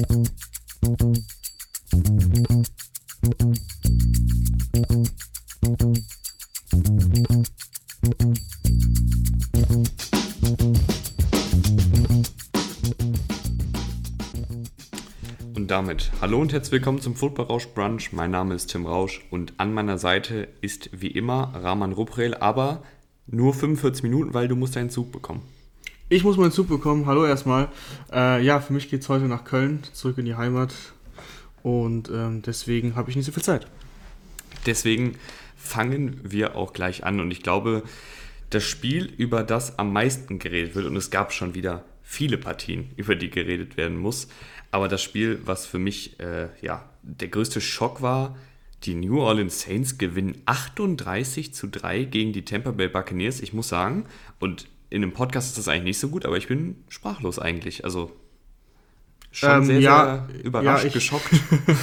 Und damit hallo und herzlich willkommen zum Football Rausch Brunch. Mein Name ist Tim Rausch und an meiner Seite ist wie immer Rahman Ruprel, aber nur 45 Minuten, weil du musst deinen Zug bekommen. Ich muss meinen Zug bekommen. Hallo erstmal. Äh, ja, für mich geht es heute nach Köln, zurück in die Heimat. Und ähm, deswegen habe ich nicht so viel Zeit. Deswegen fangen wir auch gleich an. Und ich glaube, das Spiel, über das am meisten geredet wird, und es gab schon wieder viele Partien, über die geredet werden muss, aber das Spiel, was für mich äh, ja, der größte Schock war, die New Orleans Saints gewinnen 38 zu 3 gegen die Tampa Bay Buccaneers. Ich muss sagen, und in einem Podcast ist das eigentlich nicht so gut, aber ich bin sprachlos eigentlich. Also schon ähm, sehr, ja, sehr überrascht, ja, ich, geschockt.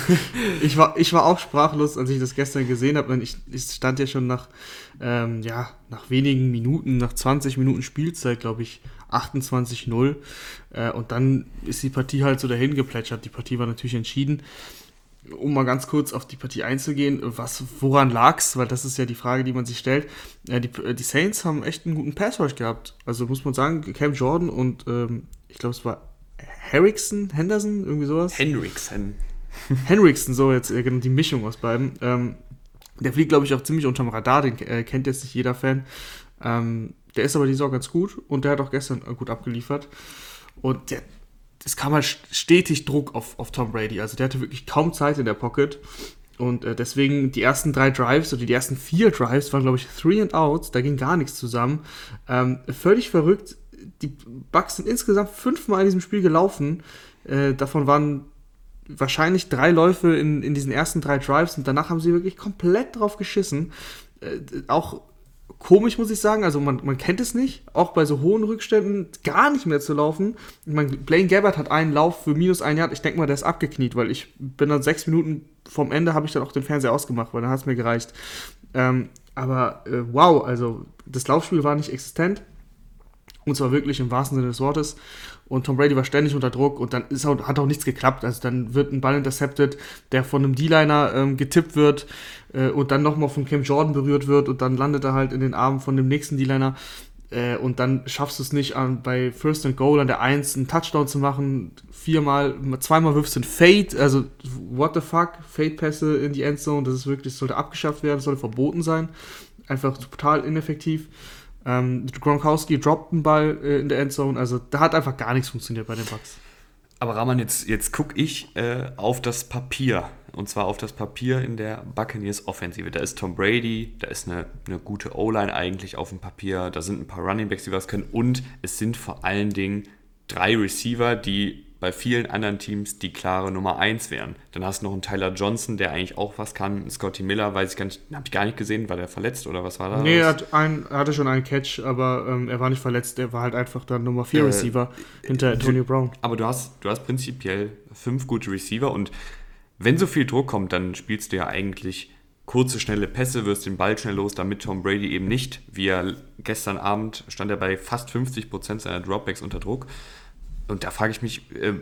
ich, war, ich war auch sprachlos, als ich das gestern gesehen habe. Ich, ich stand ja schon nach, ähm, ja, nach wenigen Minuten, nach 20 Minuten Spielzeit, glaube ich, 28-0. Äh, und dann ist die Partie halt so dahin geplätschert. Die Partie war natürlich entschieden um mal ganz kurz auf die Partie einzugehen, was, woran lag's? Weil das ist ja die Frage, die man sich stellt. Äh, die, die, Saints haben echt einen guten Pass Rush gehabt. Also muss man sagen, Cam Jordan und ähm, ich glaube, es war Harrison, Henderson, irgendwie sowas. Henriksen. Henriksen, so jetzt äh, genau die Mischung aus beiden. Ähm, der fliegt, glaube ich, auch ziemlich unterm Radar, den äh, kennt jetzt nicht jeder Fan. Ähm, der ist aber die Saison ganz gut und der hat auch gestern äh, gut abgeliefert. Und der, es kam halt stetig Druck auf, auf Tom Brady. Also der hatte wirklich kaum Zeit in der Pocket. Und äh, deswegen die ersten drei Drives oder die ersten vier Drives waren, glaube ich, Three and Outs. Da ging gar nichts zusammen. Ähm, völlig verrückt. Die Bucks sind insgesamt fünfmal in diesem Spiel gelaufen. Äh, davon waren wahrscheinlich drei Läufe in, in diesen ersten drei Drives und danach haben sie wirklich komplett drauf geschissen. Äh, auch komisch, muss ich sagen. Also man, man kennt es nicht, auch bei so hohen Rückständen gar nicht mehr zu laufen. Ich meine, Blaine Gabbard hat einen Lauf für minus ein Jahr. Ich denke mal, der ist abgekniet, weil ich bin dann sechs Minuten vom Ende, habe ich dann auch den Fernseher ausgemacht, weil dann hat es mir gereicht. Ähm, aber äh, wow, also das Laufspiel war nicht existent. Und zwar wirklich im wahrsten Sinne des Wortes. Und Tom Brady war ständig unter Druck und dann ist auch, hat auch nichts geklappt. Also dann wird ein Ball intercepted, der von einem D-Liner ähm, getippt wird äh, und dann nochmal von Cam Jordan berührt wird und dann landet er halt in den Armen von dem nächsten D-Liner. Äh, und dann schaffst du es nicht, an, bei First and Goal an der 1 einen Touchdown zu machen. Viermal, zweimal wirfst du ein Fade, also what the fuck, Fade-Pässe in die Endzone, das ist wirklich, das sollte abgeschafft werden, das sollte verboten sein. Einfach total ineffektiv. Ähm, Gronkowski droppt einen Ball äh, in der Endzone. Also da hat einfach gar nichts funktioniert bei den Bucks. Aber Rahman, jetzt, jetzt gucke ich äh, auf das Papier. Und zwar auf das Papier in der Buccaneers Offensive. Da ist Tom Brady, da ist eine, eine gute O-Line eigentlich auf dem Papier. Da sind ein paar Running Backs, die was können. Und es sind vor allen Dingen drei Receiver, die bei vielen anderen Teams die klare Nummer 1 wären. Dann hast du noch einen Tyler Johnson, der eigentlich auch was kann. Scotty Miller, weiß ich gar nicht, habe ich gar nicht gesehen, war der verletzt oder was war da? Nee, er, hat ein, er hatte schon einen Catch, aber ähm, er war nicht verletzt, er war halt einfach der Nummer 4 äh, Receiver hinter Antonio Brown. Aber du hast, du hast prinzipiell fünf gute Receiver und wenn so viel Druck kommt, dann spielst du ja eigentlich kurze, schnelle Pässe, wirst den Ball schnell los, damit Tom Brady eben nicht, wie er gestern Abend stand er bei fast 50% seiner Dropbacks unter Druck und da frage ich mich, äh,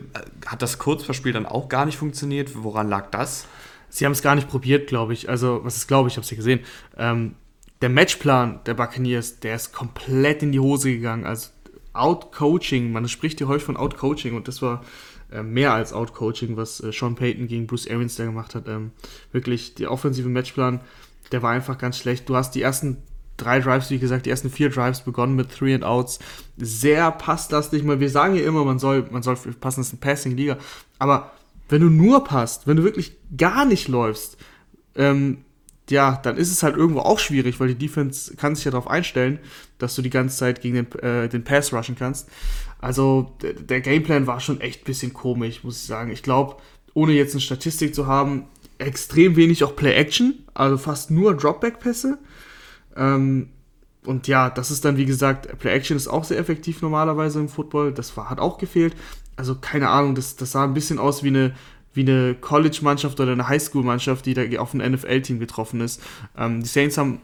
hat das Kurzverspiel dann auch gar nicht funktioniert? Woran lag das? Sie haben es gar nicht probiert, glaube ich. Also, was ist, glaube ich, ich habe es ja gesehen. Ähm, der Matchplan der Buccaneers, der ist komplett in die Hose gegangen. Also, Outcoaching, man spricht hier häufig von Outcoaching und das war äh, mehr als Outcoaching, was äh, Sean Payton gegen Bruce Arians da gemacht hat. Ähm, wirklich, der offensive Matchplan, der war einfach ganz schlecht. Du hast die ersten drei Drives, wie gesagt, die ersten vier Drives begonnen mit Three and Outs. Sehr passlastig. Wir sagen ja immer, man soll, man soll passen, ist eine Passing-Liga. Aber wenn du nur passt, wenn du wirklich gar nicht läufst, ähm, ja, dann ist es halt irgendwo auch schwierig, weil die Defense kann sich ja darauf einstellen, dass du die ganze Zeit gegen den, äh, den Pass rushen kannst. Also der Gameplan war schon echt ein bisschen komisch, muss ich sagen. Ich glaube, ohne jetzt eine Statistik zu haben, extrem wenig auch Play-Action, also fast nur Dropback-Pässe. Ähm, und ja, das ist dann, wie gesagt, Play-Action ist auch sehr effektiv normalerweise im Football. Das war, hat auch gefehlt. Also keine Ahnung, das, das sah ein bisschen aus wie eine, wie eine College-Mannschaft oder eine Highschool-Mannschaft, die da auf ein NFL-Team getroffen ist. Ähm, die Saints haben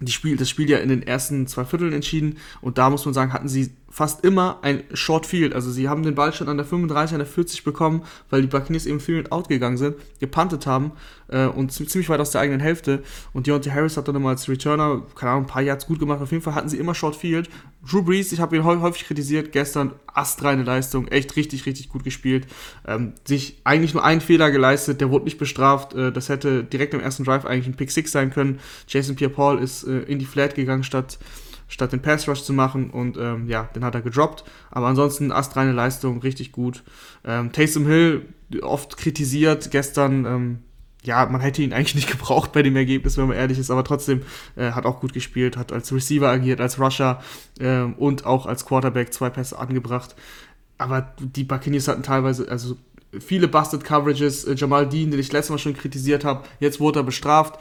die Spiel, das Spiel ja in den ersten zwei Vierteln entschieden und da muss man sagen, hatten sie fast immer ein Short Field. Also sie haben den Ball schon an der 35, an der 40 bekommen, weil die Buccaneers eben Field Out gegangen sind, gepuntet haben äh, und ziemlich weit aus der eigenen Hälfte. Und Deontay Harris hat dann immer als Returner, keine Ahnung, ein paar Yards gut gemacht. Auf jeden Fall hatten sie immer Short Field. Drew Brees, ich habe ihn häufig kritisiert, gestern astreine Leistung, echt richtig, richtig gut gespielt. Ähm, sich eigentlich nur einen Fehler geleistet, der wurde nicht bestraft. Äh, das hätte direkt im ersten Drive eigentlich ein Pick 6 sein können. Jason Pierre-Paul ist äh, in die Flat gegangen, statt statt den Pass Rush zu machen und ähm, ja, den hat er gedroppt. Aber ansonsten astreine Leistung, richtig gut. Ähm, Taysom Hill oft kritisiert, gestern, ähm, ja, man hätte ihn eigentlich nicht gebraucht bei dem Ergebnis, wenn man ehrlich ist, aber trotzdem äh, hat auch gut gespielt, hat als Receiver agiert, als Rusher äh, und auch als Quarterback zwei Pässe angebracht. Aber die Buccaneers hatten teilweise, also viele Busted Coverages. Äh, Jamal Dean, den ich letztes Mal schon kritisiert habe, jetzt wurde er bestraft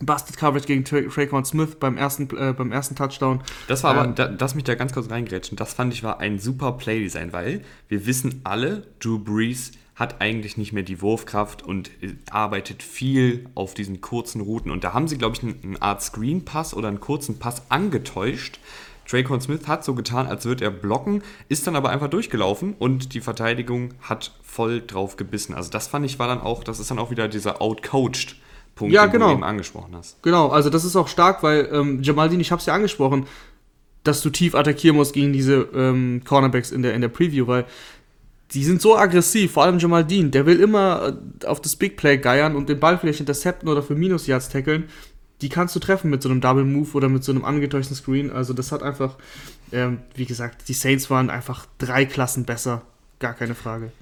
Busted Coverage gegen Tra Traquan Smith beim ersten, äh, beim ersten Touchdown. Das war aber, ähm, da, lass mich da ganz kurz reingrätschen. Das fand ich war ein super Playdesign, weil wir wissen alle, Drew Brees hat eigentlich nicht mehr die Wurfkraft und äh, arbeitet viel auf diesen kurzen Routen. Und da haben sie, glaube ich, eine Art Screen-Pass oder einen kurzen Pass angetäuscht. Traquan Smith hat so getan, als würde er blocken, ist dann aber einfach durchgelaufen und die Verteidigung hat voll drauf gebissen. Also das fand ich war dann auch, das ist dann auch wieder dieser outcoached Punkt, ja, den genau. du eben angesprochen hast. Genau, also das ist auch stark, weil ähm, Jamaldin, ich habe es ja angesprochen, dass du tief attackieren musst gegen diese ähm, Cornerbacks in der, in der Preview, weil die sind so aggressiv, vor allem Jamaldin, der will immer äh, auf das Big Play geiern und den Ball vielleicht intercepten oder für Minus Yards tackeln. Die kannst du treffen mit so einem Double Move oder mit so einem angetäuschten Screen. Also das hat einfach, ähm, wie gesagt, die Saints waren einfach drei Klassen besser, gar keine Frage.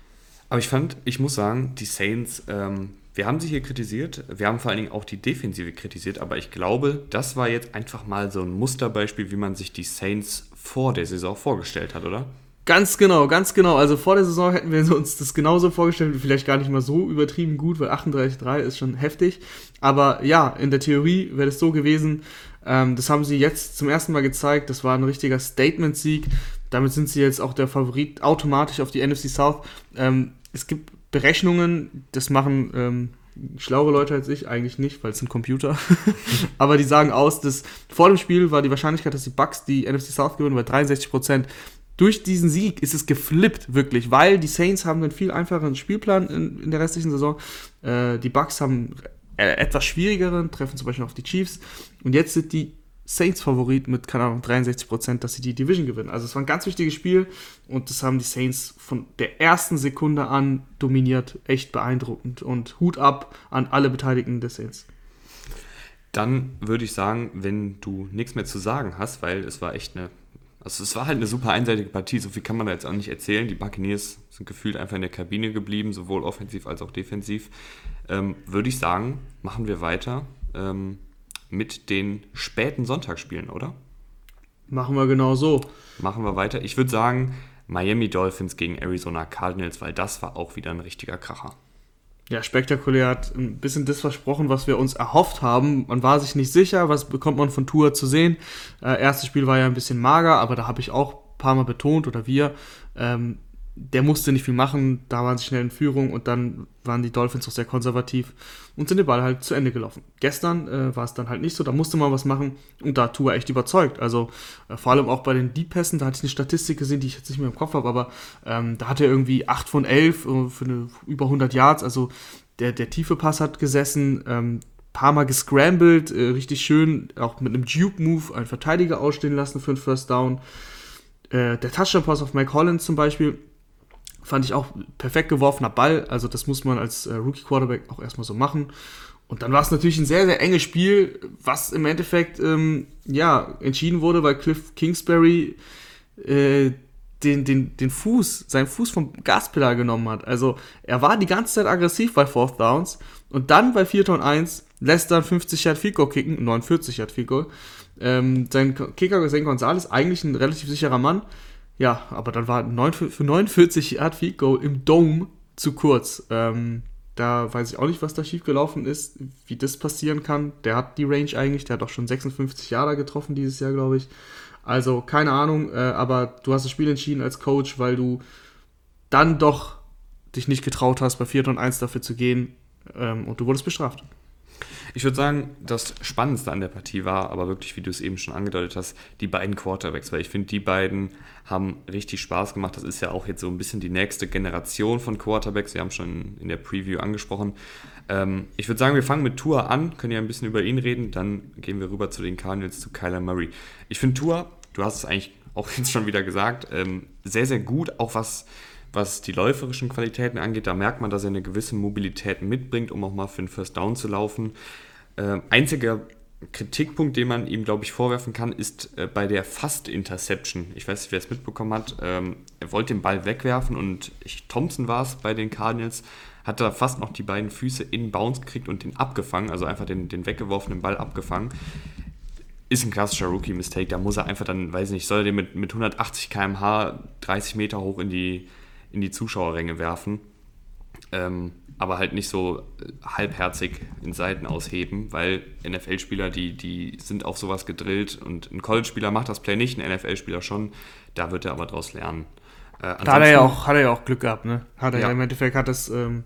Aber ich fand, ich muss sagen, die Saints, ähm, wir haben sie hier kritisiert, wir haben vor allen Dingen auch die Defensive kritisiert, aber ich glaube, das war jetzt einfach mal so ein Musterbeispiel, wie man sich die Saints vor der Saison vorgestellt hat, oder? Ganz genau, ganz genau. Also vor der Saison hätten wir uns das genauso vorgestellt, vielleicht gar nicht mal so übertrieben gut, weil 38-3 ist schon heftig. Aber ja, in der Theorie wäre es so gewesen. Ähm, das haben sie jetzt zum ersten Mal gezeigt. Das war ein richtiger Statement-Sieg. Damit sind sie jetzt auch der Favorit automatisch auf die NFC South. Ähm, es gibt Berechnungen, das machen ähm, schlauere Leute als ich, eigentlich nicht, weil es sind Computer. Aber die sagen aus, dass vor dem Spiel war die Wahrscheinlichkeit, dass die Bucks die NFC South gewinnen, bei 63 Prozent. Durch diesen Sieg ist es geflippt, wirklich, weil die Saints haben einen viel einfacheren Spielplan in, in der restlichen Saison. Äh, die Bucks haben etwas schwierigeren, treffen zum Beispiel auf die Chiefs. Und jetzt sind die Saints-Favorit mit, keine Ahnung, 63 Prozent, dass sie die Division gewinnen. Also es war ein ganz wichtiges Spiel und das haben die Saints von der ersten Sekunde an dominiert. Echt beeindruckend und Hut ab an alle Beteiligten des Saints. Dann würde ich sagen, wenn du nichts mehr zu sagen hast, weil es war echt eine, also es war halt eine super einseitige Partie, so viel kann man da jetzt auch nicht erzählen. Die Buccaneers sind gefühlt einfach in der Kabine geblieben, sowohl offensiv als auch defensiv. Ähm, würde ich sagen, machen wir weiter. Ähm, mit den späten Sonntagsspielen, oder? Machen wir genau so. Machen wir weiter. Ich würde sagen, Miami Dolphins gegen Arizona Cardinals, weil das war auch wieder ein richtiger Kracher. Ja, spektakulär hat ein bisschen das versprochen, was wir uns erhofft haben. Man war sich nicht sicher, was bekommt man von Tour zu sehen. Äh, erstes Spiel war ja ein bisschen mager, aber da habe ich auch ein paar Mal betont oder wir, ähm, der musste nicht viel machen, da waren sie schnell in Führung und dann waren die Dolphins auch sehr konservativ und sind den Ball halt zu Ende gelaufen. Gestern äh, war es dann halt nicht so, da musste man was machen und da Tua echt überzeugt. Also äh, vor allem auch bei den Deep-Pässen, da hatte ich eine Statistik gesehen, die ich jetzt nicht mehr im Kopf habe, aber ähm, da hat er irgendwie 8 von 11 äh, für eine, über 100 Yards, also der, der tiefe Pass hat gesessen, ähm, paar Mal gescrambled, äh, richtig schön, auch mit einem Duke-Move einen Verteidiger ausstehen lassen für einen First Down. Äh, der Touchdown-Pass auf Mike Hollins zum Beispiel, Fand ich auch perfekt geworfener Ball. Also das muss man als äh, Rookie-Quarterback auch erstmal so machen. Und dann war es natürlich ein sehr, sehr enges Spiel, was im Endeffekt ähm, ja, entschieden wurde, weil Cliff Kingsbury äh, den, den, den Fuß, seinen Fuß vom Gaspedal genommen hat. Also er war die ganze Zeit aggressiv bei Fourth Downs und dann bei 4 und 1 lässt er 50 Yard Field Goal kicken, 49 Yard Field Goal. Ähm, sein Kicker, St. Gonzalez, eigentlich ein relativ sicherer Mann, ja, aber dann war 9, für 49 Yard Field Goal im Dome zu kurz. Ähm, da weiß ich auch nicht, was da schiefgelaufen ist, wie das passieren kann. Der hat die Range eigentlich, der hat auch schon 56 Jahre getroffen dieses Jahr, glaube ich. Also keine Ahnung, äh, aber du hast das Spiel entschieden als Coach, weil du dann doch dich nicht getraut hast, bei 4 und 1 dafür zu gehen ähm, und du wurdest bestraft. Ich würde sagen, das Spannendste an der Partie war aber wirklich, wie du es eben schon angedeutet hast, die beiden Quarterbacks, weil ich finde, die beiden haben richtig Spaß gemacht. Das ist ja auch jetzt so ein bisschen die nächste Generation von Quarterbacks. Wir haben schon in der Preview angesprochen. Ähm, ich würde sagen, wir fangen mit Tour an, können ja ein bisschen über ihn reden, dann gehen wir rüber zu den Cardinals, zu Kyler Murray. Ich finde Tour, du hast es eigentlich auch jetzt schon wieder gesagt, ähm, sehr, sehr gut, auch was was die läuferischen Qualitäten angeht. Da merkt man, dass er eine gewisse Mobilität mitbringt, um auch mal für einen First Down zu laufen. Äh, einziger Kritikpunkt, den man ihm, glaube ich, vorwerfen kann, ist äh, bei der Fast-Interception. Ich weiß nicht, wer es mitbekommen hat. Ähm, er wollte den Ball wegwerfen und ich, Thompson war es bei den Cardinals, hat da fast noch die beiden Füße in Bounce gekriegt und den abgefangen, also einfach den, den weggeworfenen Ball abgefangen. Ist ein klassischer Rookie-Mistake. Da muss er einfach dann, weiß nicht, soll er den mit, mit 180 km/h 30 Meter hoch in die, in die Zuschauerränge werfen. Ähm, aber halt nicht so halbherzig in Seiten ausheben, weil NFL-Spieler, die, die sind auf sowas gedrillt und ein College-Spieler macht das Play nicht, ein NFL-Spieler schon, da wird er aber daraus lernen. Äh, da hat er, ja auch, hat er ja auch Glück gehabt, ne? Hat er ja. im Endeffekt hat es ähm,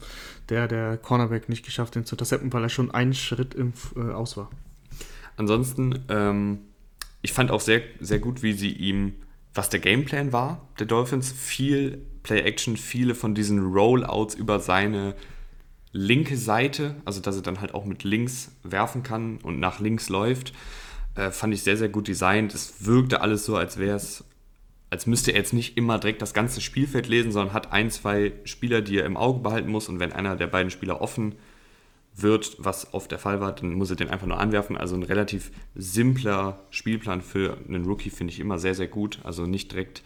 der, der Cornerback nicht geschafft, den zu intercepten, weil er schon einen Schritt im, äh, aus war. Ansonsten, ähm, ich fand auch sehr, sehr gut, wie sie ihm, was der Gameplan war, der Dolphins, viel Play-Action, viele von diesen Rollouts über seine linke Seite, also dass er dann halt auch mit links werfen kann und nach links läuft, äh, fand ich sehr, sehr gut designt. Es wirkte alles so, als wäre es, als müsste er jetzt nicht immer direkt das ganze Spielfeld lesen, sondern hat ein, zwei Spieler, die er im Auge behalten muss und wenn einer der beiden Spieler offen wird, was oft der Fall war, dann muss er den einfach nur anwerfen. Also ein relativ simpler Spielplan für einen Rookie finde ich immer sehr, sehr gut. Also nicht direkt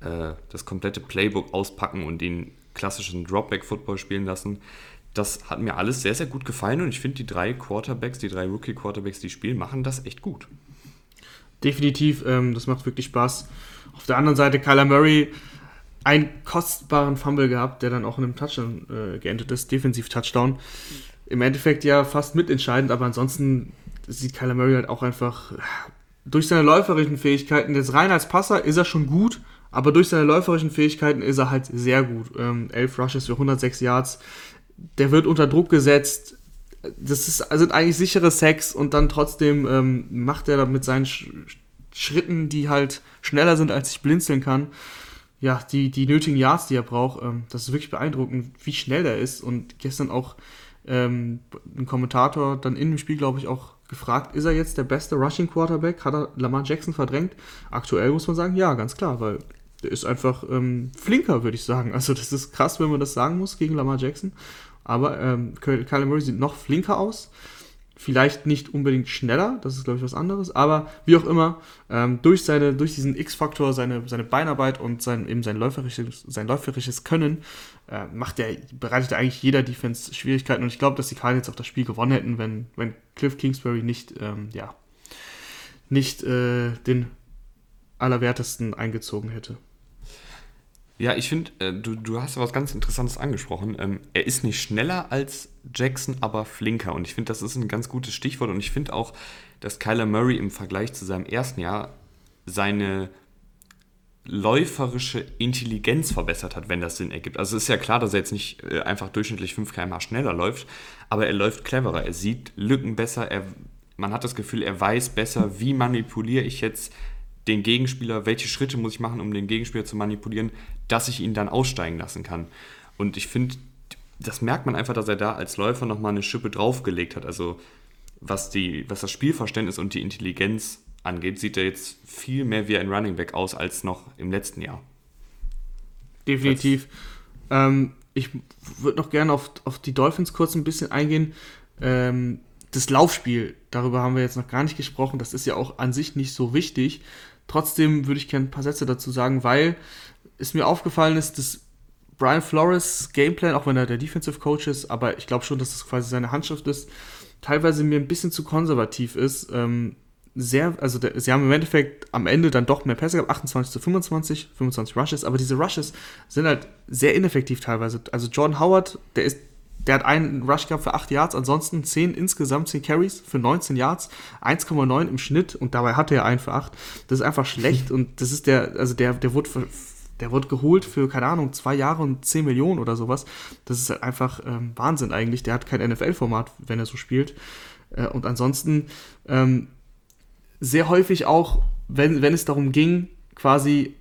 äh, das komplette Playbook auspacken und den klassischen Dropback-Football spielen lassen das hat mir alles sehr, sehr gut gefallen und ich finde, die drei Quarterbacks, die drei Rookie-Quarterbacks, die spielen, machen das echt gut. Definitiv, ähm, das macht wirklich Spaß. Auf der anderen Seite, Kyler Murray, einen kostbaren Fumble gehabt, der dann auch in einem Touchdown äh, geendet ist, Defensiv-Touchdown. Im Endeffekt ja fast mitentscheidend, aber ansonsten sieht Kyler Murray halt auch einfach durch seine läuferischen Fähigkeiten, jetzt rein als Passer ist er schon gut, aber durch seine läuferischen Fähigkeiten ist er halt sehr gut. Ähm, elf Rushes für 106 Yards der wird unter Druck gesetzt. Das ist, sind eigentlich sichere Sex und dann trotzdem ähm, macht er mit seinen Sch Schritten, die halt schneller sind, als ich blinzeln kann, ja, die, die nötigen Yards, die er braucht. Ähm, das ist wirklich beeindruckend, wie schnell er ist. Und gestern auch ähm, ein Kommentator dann in dem Spiel, glaube ich, auch gefragt, ist er jetzt der beste Rushing Quarterback? Hat er Lamar Jackson verdrängt? Aktuell muss man sagen, ja, ganz klar, weil der ist einfach ähm, flinker, würde ich sagen. Also das ist krass, wenn man das sagen muss gegen Lamar Jackson. Aber ähm, Kyler Murray sieht noch flinker aus. Vielleicht nicht unbedingt schneller, das ist, glaube ich, was anderes. Aber wie auch immer, ähm, durch, seine, durch diesen X-Faktor, seine, seine Beinarbeit und sein, eben sein läuferisches, sein läuferisches Können, äh, macht er, bereitet er eigentlich jeder Defense Schwierigkeiten. Und ich glaube, dass die Cardinals auch das Spiel gewonnen hätten, wenn, wenn Cliff Kingsbury nicht, ähm, ja, nicht äh, den Allerwertesten eingezogen hätte. Ja, ich finde, äh, du, du hast was ganz Interessantes angesprochen. Ähm, er ist nicht schneller als Jackson, aber flinker. Und ich finde, das ist ein ganz gutes Stichwort. Und ich finde auch, dass Kyler Murray im Vergleich zu seinem ersten Jahr seine läuferische Intelligenz verbessert hat, wenn das Sinn ergibt. Also es ist ja klar, dass er jetzt nicht äh, einfach durchschnittlich 5 km/h schneller läuft, aber er läuft cleverer, er sieht Lücken besser, er, man hat das Gefühl, er weiß besser, wie manipuliere ich jetzt den Gegenspieler, welche Schritte muss ich machen, um den Gegenspieler zu manipulieren, dass ich ihn dann aussteigen lassen kann. Und ich finde, das merkt man einfach, dass er da als Läufer nochmal eine Schippe draufgelegt hat. Also was, die, was das Spielverständnis und die Intelligenz angeht, sieht er jetzt viel mehr wie ein Running Back aus als noch im letzten Jahr. Definitiv. Ähm, ich würde noch gerne auf, auf die Dolphins kurz ein bisschen eingehen. Ähm, das Laufspiel, darüber haben wir jetzt noch gar nicht gesprochen, das ist ja auch an sich nicht so wichtig. Trotzdem würde ich gerne ein paar Sätze dazu sagen, weil es mir aufgefallen ist, dass Brian Flores Gameplan, auch wenn er der Defensive Coach ist, aber ich glaube schon, dass das quasi seine Handschrift ist, teilweise mir ein bisschen zu konservativ ist. Ähm, sehr, also der, sie haben im Endeffekt am Ende dann doch mehr Pässe gehabt, 28 zu 25, 25 Rushes, aber diese Rushes sind halt sehr ineffektiv teilweise. Also Jordan Howard, der ist der hat einen Rush gehabt für 8 Yards, ansonsten 10 insgesamt, 10 Carries für 19 Yards, 1,9 im Schnitt und dabei hatte er einen für 8. Das ist einfach schlecht und das ist der, also der, der wurde Der wird geholt für, keine Ahnung, zwei Jahre und 10 Millionen oder sowas. Das ist halt einfach ähm, Wahnsinn eigentlich. Der hat kein NFL-Format, wenn er so spielt. Äh, und ansonsten ähm, sehr häufig auch, wenn, wenn es darum ging, quasi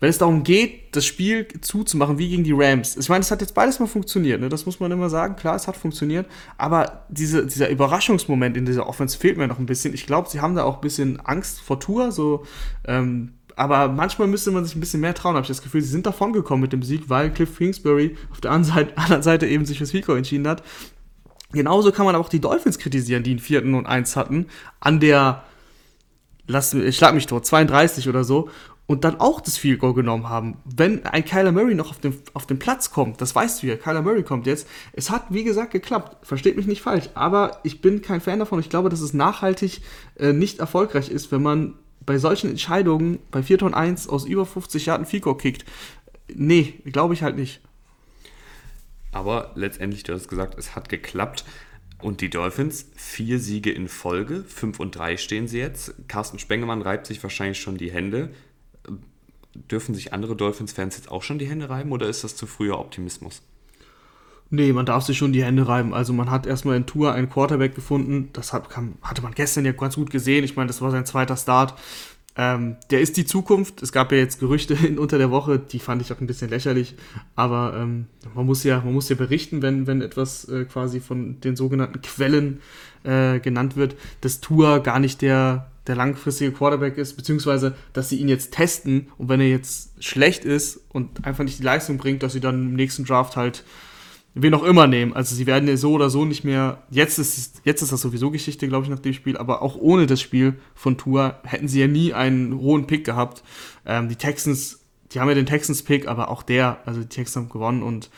wenn es darum geht, das Spiel zuzumachen, wie gegen die Rams. Ich meine, es hat jetzt beides mal funktioniert, ne? das muss man immer sagen. Klar, es hat funktioniert, aber diese, dieser Überraschungsmoment in dieser Offense fehlt mir noch ein bisschen. Ich glaube, sie haben da auch ein bisschen Angst vor Tour, so, ähm, aber manchmal müsste man sich ein bisschen mehr trauen, habe ich das Gefühl. Sie sind davon gekommen mit dem Sieg, weil Cliff Kingsbury auf der anderen Seite, eben sich fürs Fico entschieden hat. Genauso kann man aber auch die Dolphins kritisieren, die einen vierten und eins hatten, an der, lass, ich schlag mich tot, 32 oder so und dann auch das Field Goal genommen haben. Wenn ein Kyler Murray noch auf den, auf den Platz kommt, das weißt du ja, Kyler Murray kommt jetzt. Es hat, wie gesagt, geklappt. Versteht mich nicht falsch, aber ich bin kein Fan davon. Ich glaube, dass es nachhaltig äh, nicht erfolgreich ist, wenn man bei solchen Entscheidungen bei 4 Ton 1 aus über 50 Jahren Field Goal kickt. Nee, glaube ich halt nicht. Aber letztendlich, du hast gesagt, es hat geklappt. Und die Dolphins, vier Siege in Folge, 5 und 3 stehen sie jetzt. Carsten Spengemann reibt sich wahrscheinlich schon die Hände dürfen sich andere Dolphins-Fans jetzt auch schon die Hände reiben oder ist das zu früher Optimismus? Nee, man darf sich schon die Hände reiben. Also man hat erstmal in Tour einen Quarterback gefunden. Das hat, kam, hatte man gestern ja ganz gut gesehen. Ich meine, das war sein zweiter Start. Ähm, der ist die Zukunft. Es gab ja jetzt Gerüchte in, unter der Woche, die fand ich auch ein bisschen lächerlich. Aber ähm, man, muss ja, man muss ja berichten, wenn, wenn etwas äh, quasi von den sogenannten Quellen äh, genannt wird, dass Tour gar nicht der der langfristige Quarterback ist, beziehungsweise dass sie ihn jetzt testen und wenn er jetzt schlecht ist und einfach nicht die Leistung bringt, dass sie dann im nächsten Draft halt wen auch immer nehmen. Also sie werden so oder so nicht mehr. Jetzt ist, jetzt ist das sowieso Geschichte, glaube ich, nach dem Spiel, aber auch ohne das Spiel von Tour hätten sie ja nie einen hohen Pick gehabt. Ähm, die Texans, die haben ja den Texans-Pick, aber auch der, also die Texans haben gewonnen und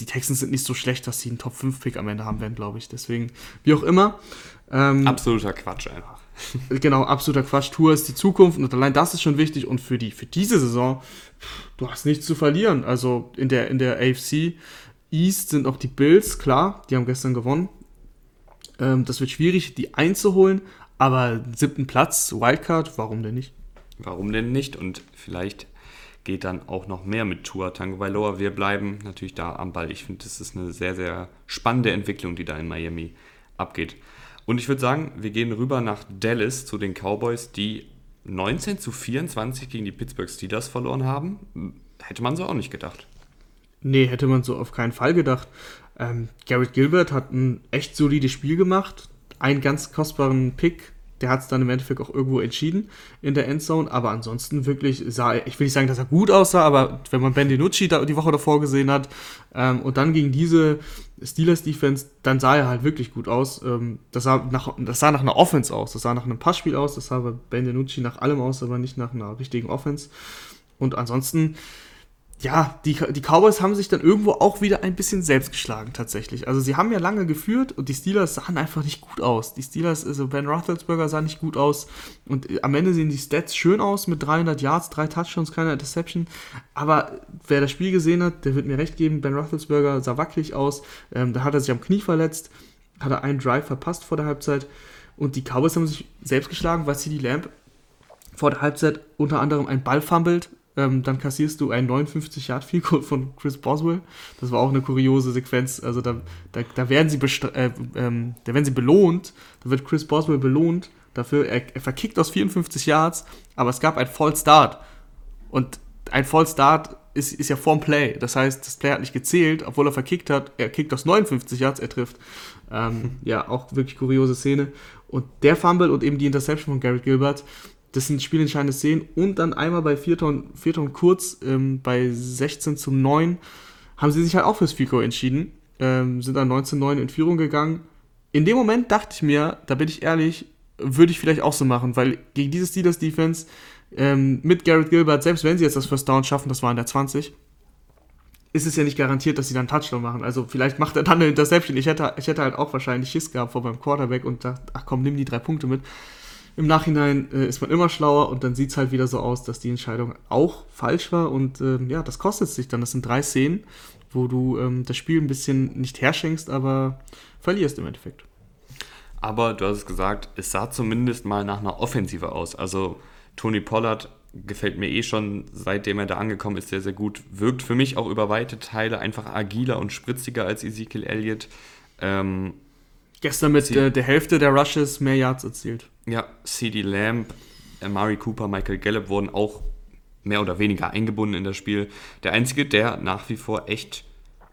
die Texans sind nicht so schlecht, dass sie einen Top-5-Pick am Ende haben werden, glaube ich. Deswegen, wie auch immer. Ähm, Absoluter Quatsch einfach. Genau, absoluter Quatsch. Tour ist die Zukunft und allein das ist schon wichtig. Und für, die, für diese Saison, du hast nichts zu verlieren. Also in der, in der AFC East sind auch die Bills, klar, die haben gestern gewonnen. Ähm, das wird schwierig, die einzuholen, aber siebten Platz, Wildcard, warum denn nicht? Warum denn nicht? Und vielleicht geht dann auch noch mehr mit Tour Tango Bailoa. Wir bleiben natürlich da am Ball. Ich finde, das ist eine sehr, sehr spannende Entwicklung, die da in Miami abgeht. Und ich würde sagen, wir gehen rüber nach Dallas zu den Cowboys, die 19 zu 24 gegen die Pittsburgh Steelers verloren haben. Hätte man so auch nicht gedacht. Nee, hätte man so auf keinen Fall gedacht. Ähm, Garrett Gilbert hat ein echt solides Spiel gemacht. Einen ganz kostbaren Pick der hat es dann im Endeffekt auch irgendwo entschieden in der Endzone. Aber ansonsten wirklich sah, ich will nicht sagen, dass er gut aussah, aber wenn man Ben DiNucci da die Woche davor gesehen hat ähm, und dann gegen diese Steelers-Defense, dann sah er halt wirklich gut aus. Ähm, das, sah nach, das sah nach einer Offense aus, das sah nach einem Passspiel aus, das sah bei Ben DiNucci nach allem aus, aber nicht nach einer richtigen Offense. Und ansonsten ja, die, die Cowboys haben sich dann irgendwo auch wieder ein bisschen selbst geschlagen, tatsächlich. Also, sie haben ja lange geführt und die Steelers sahen einfach nicht gut aus. Die Steelers, also Ben Roethlisberger sah nicht gut aus und am Ende sehen die Stats schön aus mit 300 Yards, drei Touchdowns, keine Interception. Aber wer das Spiel gesehen hat, der wird mir recht geben. Ben Roethlisberger sah wackelig aus. Ähm, da hat er sich am Knie verletzt, hat er einen Drive verpasst vor der Halbzeit und die Cowboys haben sich selbst geschlagen, weil CD Lamb vor der Halbzeit unter anderem einen Ball fummelt ähm, dann kassierst du ein 59 Yard Field Goal von Chris Boswell. Das war auch eine kuriose Sequenz. Also da, da, da werden sie äh, ähm, da werden sie belohnt. Da wird Chris Boswell belohnt dafür. Er, er verkickt aus 54 Yards, aber es gab ein Fall Start und ein Fall Start ist, ist ja vorm Play. Das heißt, das Play hat nicht gezählt, obwohl er verkickt hat. Er kickt aus 59 Yards, er trifft. Ähm, ja, auch wirklich kuriose Szene. Und der Fumble und eben die Interception von Garrett Gilbert, das sind spielentscheidende Szenen. Und dann einmal bei Vierton, Vierton kurz, ähm, bei 16 zu 9, haben sie sich halt auch fürs FICO entschieden. Ähm, sind dann 19-9 in Führung gegangen. In dem Moment dachte ich mir, da bin ich ehrlich, würde ich vielleicht auch so machen, weil gegen diese Steelers Defense ähm, mit Garrett Gilbert, selbst wenn sie jetzt das First Down schaffen, das war in der 20, ist es ja nicht garantiert, dass sie dann Touchdown machen. Also vielleicht macht er dann eine Interception. Ich hätte, ich hätte halt auch wahrscheinlich Schiss gehabt vor meinem Quarterback und dachte, ach komm, nimm die drei Punkte mit. Im Nachhinein äh, ist man immer schlauer und dann sieht es halt wieder so aus, dass die Entscheidung auch falsch war und äh, ja, das kostet sich dann. Das sind drei Szenen, wo du ähm, das Spiel ein bisschen nicht herschenkst, aber verlierst im Endeffekt. Aber du hast es gesagt, es sah zumindest mal nach einer Offensive aus. Also Tony Pollard gefällt mir eh schon, seitdem er da angekommen ist, sehr, sehr gut. Wirkt für mich auch über weite Teile einfach agiler und spritziger als Ezekiel Elliott. Ähm, Gestern mit äh, der Hälfte der Rushes mehr Yards erzielt. Ja, CD Lamb, Murray Cooper, Michael Gallup wurden auch mehr oder weniger eingebunden in das Spiel. Der einzige, der nach wie vor echt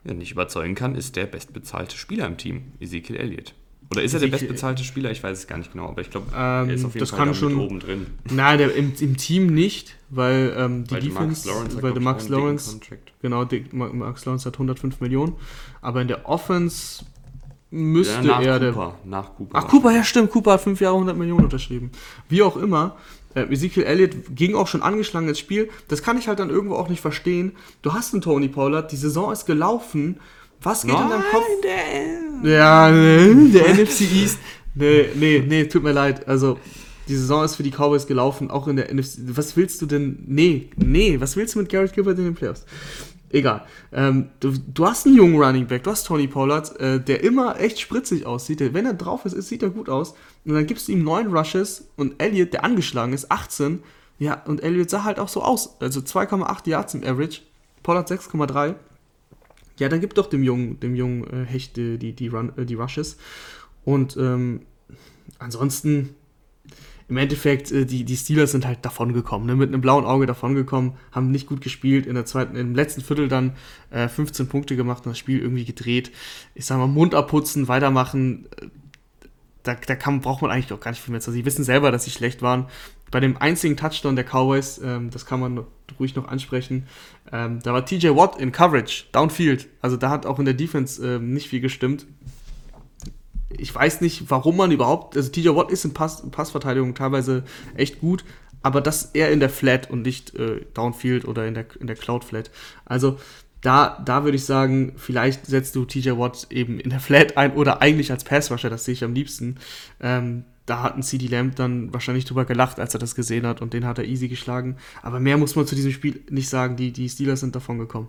ja, nicht überzeugen kann, ist der bestbezahlte Spieler im Team, Ezekiel Elliott. Oder ist er der bestbezahlte Spieler? Ich weiß es gar nicht genau, aber ich glaube, ähm, er ist auf jeden Fall kann schon, oben drin. Nein, der, im, im, Team nicht, weil ähm, die weil Defense, Lawrence weil der Max Lawrence, genau, Max Lawrence hat 105 Millionen, aber in der Offense müsste ja, er Cooper, der. Nach Cooper. Ach, Cooper, ja, stimmt. Cooper hat 5 Jahre 100 Millionen unterschrieben. Wie auch immer. Äh, Ezekiel Elliott ging auch schon angeschlagen ins Spiel. Das kann ich halt dann irgendwo auch nicht verstehen. Du hast einen Tony Pollard, die Saison ist gelaufen. Was geht Nein, in deinem Kopf? Der ja, der NFC East. Nee, nee, nee, tut mir leid. Also, die Saison ist für die Cowboys gelaufen, auch in der NFC. Was willst du denn? Nee, nee, was willst du mit Garrett Gilbert in den Playoffs? Egal. Ähm, du, du, hast einen jungen Running Back, du hast Tony Pollard, äh, der immer echt spritzig aussieht. Wenn er drauf ist, sieht er gut aus. Und dann gibst du ihm neun Rushes und Elliott, der angeschlagen ist, 18. Ja, und Elliott sah halt auch so aus. Also 2,8 Yards im Average, Pollard 6,3. Ja, dann gib doch dem jungen, dem jungen äh, Hecht die, die, die, Run, äh, die Rushes. Und ähm, ansonsten im Endeffekt, äh, die, die Steelers sind halt davongekommen, ne? mit einem blauen Auge davongekommen, haben nicht gut gespielt, in der zweiten, im letzten Viertel dann äh, 15 Punkte gemacht und das Spiel irgendwie gedreht. Ich sag mal, Mund abputzen, weitermachen, äh, da, da kann, braucht man eigentlich auch gar nicht viel mehr zu sagen. Sie wissen selber, dass sie schlecht waren. Bei dem einzigen Touchdown der Cowboys, ähm, das kann man ruhig noch ansprechen, ähm, da war TJ Watt in Coverage, Downfield. Also da hat auch in der Defense ähm, nicht viel gestimmt ich weiß nicht, warum man überhaupt, also TJ Watt ist in Pass, Passverteidigung teilweise echt gut, aber das eher in der Flat und nicht äh, Downfield oder in der, in der Cloud Flat. Also da, da würde ich sagen, vielleicht setzt du TJ Watt eben in der Flat ein oder eigentlich als Passrusher, das sehe ich am liebsten. Ähm, da hat ein CD Lamb dann wahrscheinlich drüber gelacht, als er das gesehen hat und den hat er easy geschlagen. Aber mehr muss man zu diesem Spiel nicht sagen, die, die Steelers sind davon gekommen.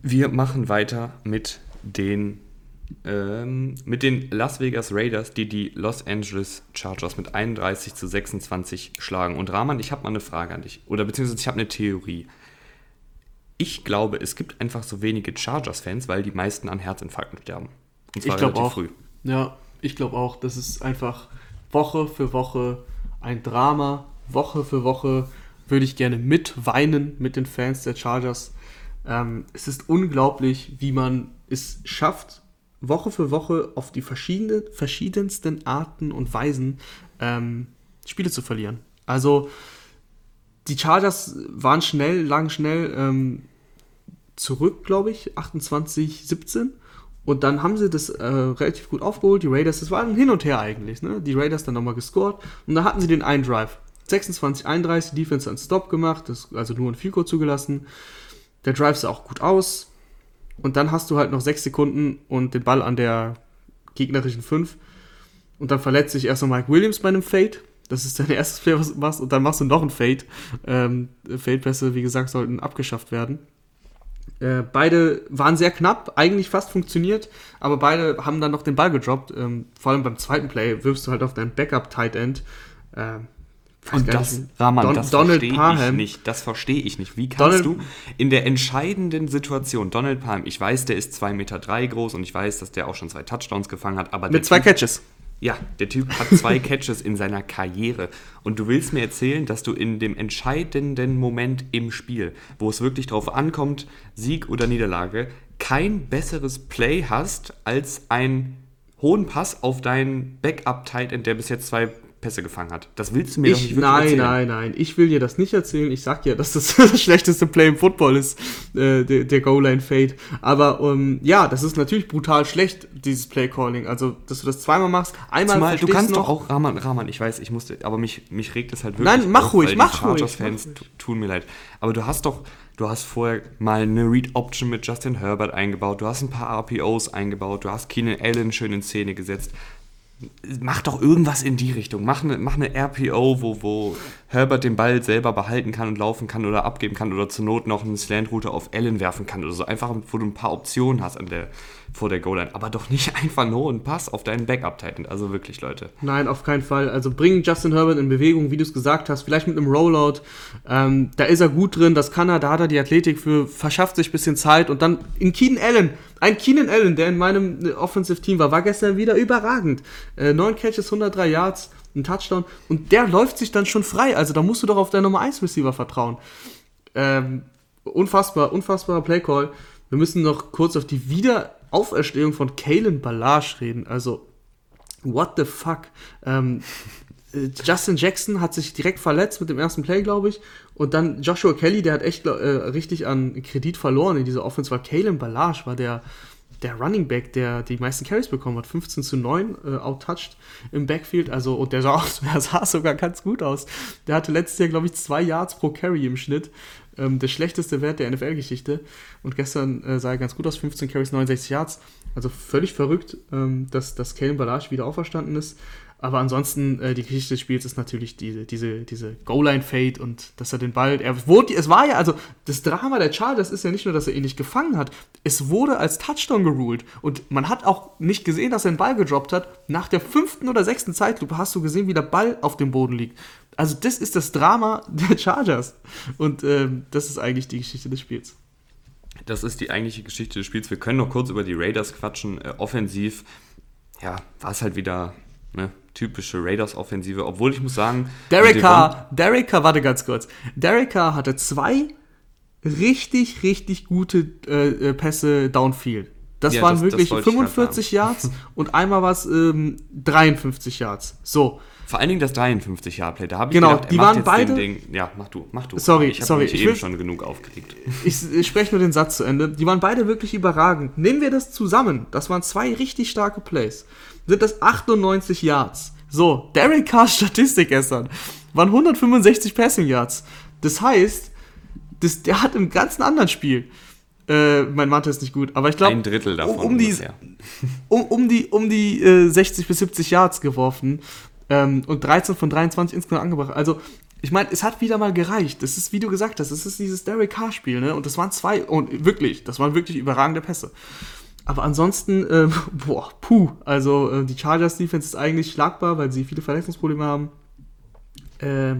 Wir machen weiter mit den ähm, mit den Las Vegas Raiders, die die Los Angeles Chargers mit 31 zu 26 schlagen. Und Rahman, ich habe mal eine Frage an dich. Oder beziehungsweise ich habe eine Theorie. Ich glaube, es gibt einfach so wenige Chargers-Fans, weil die meisten an Herzinfarkten sterben. Und zwar ich relativ auch. früh. Ja, ich glaube auch. Das ist einfach Woche für Woche ein Drama. Woche für Woche würde ich gerne mitweinen mit den Fans der Chargers. Ähm, es ist unglaublich, wie man es schafft, Woche für Woche auf die verschiedene, verschiedensten Arten und Weisen ähm, Spiele zu verlieren. Also die Chargers waren schnell, lang schnell ähm, zurück, glaube ich, 28, 17. Und dann haben sie das äh, relativ gut aufgeholt. Die Raiders, das war ein Hin und Her eigentlich. Ne? Die Raiders dann nochmal gescored. Und dann hatten sie den einen Drive. 26, 31, die Defense einen Stop gemacht, das, also nur ein Fico zugelassen. Der Drive sah auch gut aus und dann hast du halt noch sechs Sekunden und den Ball an der gegnerischen fünf. Und dann verletzt sich erst noch Mike Williams bei einem Fade. Das ist dein erstes Play, was du machst. Und dann machst du noch ein Fade. Ähm, Fade-Pässe, wie gesagt, sollten abgeschafft werden. Äh, beide waren sehr knapp, eigentlich fast funktioniert, aber beide haben dann noch den Ball gedroppt. Ähm, vor allem beim zweiten Play wirfst du halt auf deinen Backup-Tight End. Äh, und das, Rahman, Don, das verstehe ich nicht. Das verstehe ich nicht. Wie kannst Donald, du in der entscheidenden Situation, Donald Palm, ich weiß, der ist 2,3 Meter drei groß und ich weiß, dass der auch schon zwei Touchdowns gefangen hat, aber mit zwei typ, Catches. Ja, der Typ hat zwei Catches in seiner Karriere. Und du willst mir erzählen, dass du in dem entscheidenden Moment im Spiel, wo es wirklich drauf ankommt, Sieg oder Niederlage, kein besseres Play hast als einen hohen Pass auf deinen Backup-Tight End, der bis jetzt zwei Pässe gefangen hat. Das willst du mir ich, doch nicht wirklich Nein, erzählen. nein, nein. Ich will dir das nicht erzählen. Ich sag ja, dass das das schlechteste Play im Football ist, äh, der, der Goal-Line-Fade. Aber um, ähm, ja, das ist natürlich brutal schlecht, dieses Play-Calling. Also, dass du das zweimal machst, einmal Zumal, du kannst doch auch, Rahman, Rahman, ich weiß, ich musste, aber mich, mich regt es halt wirklich Nein, mach auf, ruhig, mach ruhig. Chargers-Fans tun mir leid. Aber du hast doch, du hast vorher mal eine Read-Option mit Justin Herbert eingebaut, du hast ein paar RPOs eingebaut, du hast Keenan Allen schön in Szene gesetzt mach doch irgendwas in die Richtung. Mach eine, mach eine RPO, wo, wo Herbert den Ball selber behalten kann und laufen kann oder abgeben kann oder zur Not noch einen Slant-Router auf Allen werfen kann oder so. Einfach, wo du ein paar Optionen hast an der, vor der Goal-Line. Aber doch nicht einfach nur einen Pass auf deinen Backup-Titan. Also wirklich, Leute. Nein, auf keinen Fall. Also bring Justin Herbert in Bewegung, wie du es gesagt hast. Vielleicht mit einem Rollout. Ähm, da ist er gut drin. Das kann er. Da hat er die Athletik für. Verschafft sich ein bisschen Zeit. Und dann in Keenan Allen. Ein Keenan Allen, der in meinem äh, Offensive-Team war, war gestern wieder überragend. Äh, 9 Catches, 103 Yards, ein Touchdown. Und der läuft sich dann schon frei. Also da musst du doch auf deinen Nummer 1 Receiver vertrauen. Ähm, unfassbar, unfassbarer Playcall. Wir müssen noch kurz auf die Wiederauferstehung von Kalen Ballage reden. Also, what the fuck? Ähm, äh, Justin Jackson hat sich direkt verletzt mit dem ersten Play, glaube ich. Und dann Joshua Kelly, der hat echt äh, richtig an Kredit verloren in dieser Offense, weil Kalen Ballage war der, der Running Back, der die meisten Carries bekommen hat. 15 zu 9 äh, outtouched im Backfield. Also, und der sah, der sah sogar ganz gut aus. Der hatte letztes Jahr, glaube ich, zwei Yards pro Carry im Schnitt. Ähm, der schlechteste Wert der NFL-Geschichte. Und gestern äh, sah er ganz gut aus. 15 Carries, 69 Yards. Also völlig verrückt, ähm, dass, dass Kalen Ballage wieder auferstanden ist. Aber ansonsten, äh, die Geschichte des Spiels ist natürlich diese, diese, diese Goal-Line-Fade und dass er den Ball. Er wurde, es war ja, also das Drama der Chargers ist ja nicht nur, dass er ihn nicht gefangen hat, es wurde als Touchdown geruled. Und man hat auch nicht gesehen, dass er den Ball gedroppt hat. Nach der fünften oder sechsten Zeitlupe hast du gesehen, wie der Ball auf dem Boden liegt. Also, das ist das Drama der Chargers. Und ähm, das ist eigentlich die Geschichte des Spiels. Das ist die eigentliche Geschichte des Spiels. Wir können noch kurz über die Raiders quatschen. Äh, offensiv, ja, war es halt wieder ne, typische Raiders-Offensive, obwohl ich muss sagen. Derek Carr, Derek Carr, warte ganz kurz. Derek Carr hatte zwei richtig, richtig gute äh, äh Pässe downfield. Das ja, waren das, wirklich das 45 Yards und einmal war es ähm, 53 Yards. So. Vor allen Dingen das 53 Jahr Play. Da habe ich genau, gedacht, die waren beide. Ding, ja, mach du, mach du. Sorry, ich sorry, mich ich eben will, schon genug aufgeregt. Ich, ich spreche nur den Satz zu Ende. Die waren beide wirklich überragend. Nehmen wir das zusammen. Das waren zwei richtig starke Plays. Sind das 98 Yards? So, Derek Carrs Statistik gestern waren 165 Passing Yards. Das heißt, das, der hat im ganzen anderen Spiel äh, mein Mathe ist nicht gut, aber ich glaube. Ein Drittel davon. Um, die, um, um die, um die äh, 60 bis 70 Yards geworfen ähm, und 13 von 23 insgesamt angebracht. Also, ich meine, es hat wieder mal gereicht. Das ist, wie du gesagt hast, das ist dieses Derek Carr-Spiel, ne? Und das waren zwei, und wirklich, das waren wirklich überragende Pässe. Aber ansonsten, äh, boah, puh. Also, äh, die Chargers-Defense ist eigentlich schlagbar, weil sie viele Verletzungsprobleme haben. Äh,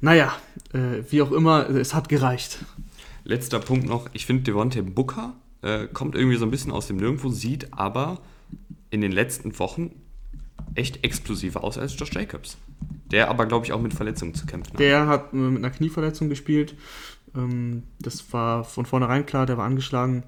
naja, äh, wie auch immer, es hat gereicht. Letzter Punkt noch. Ich finde, Devontae Booker äh, kommt irgendwie so ein bisschen aus dem Nirgendwo, sieht aber in den letzten Wochen echt explosiver aus als Josh Jacobs. Der aber, glaube ich, auch mit Verletzungen zu kämpfen hat. Der hat äh, mit einer Knieverletzung gespielt. Ähm, das war von vornherein klar, der war angeschlagen.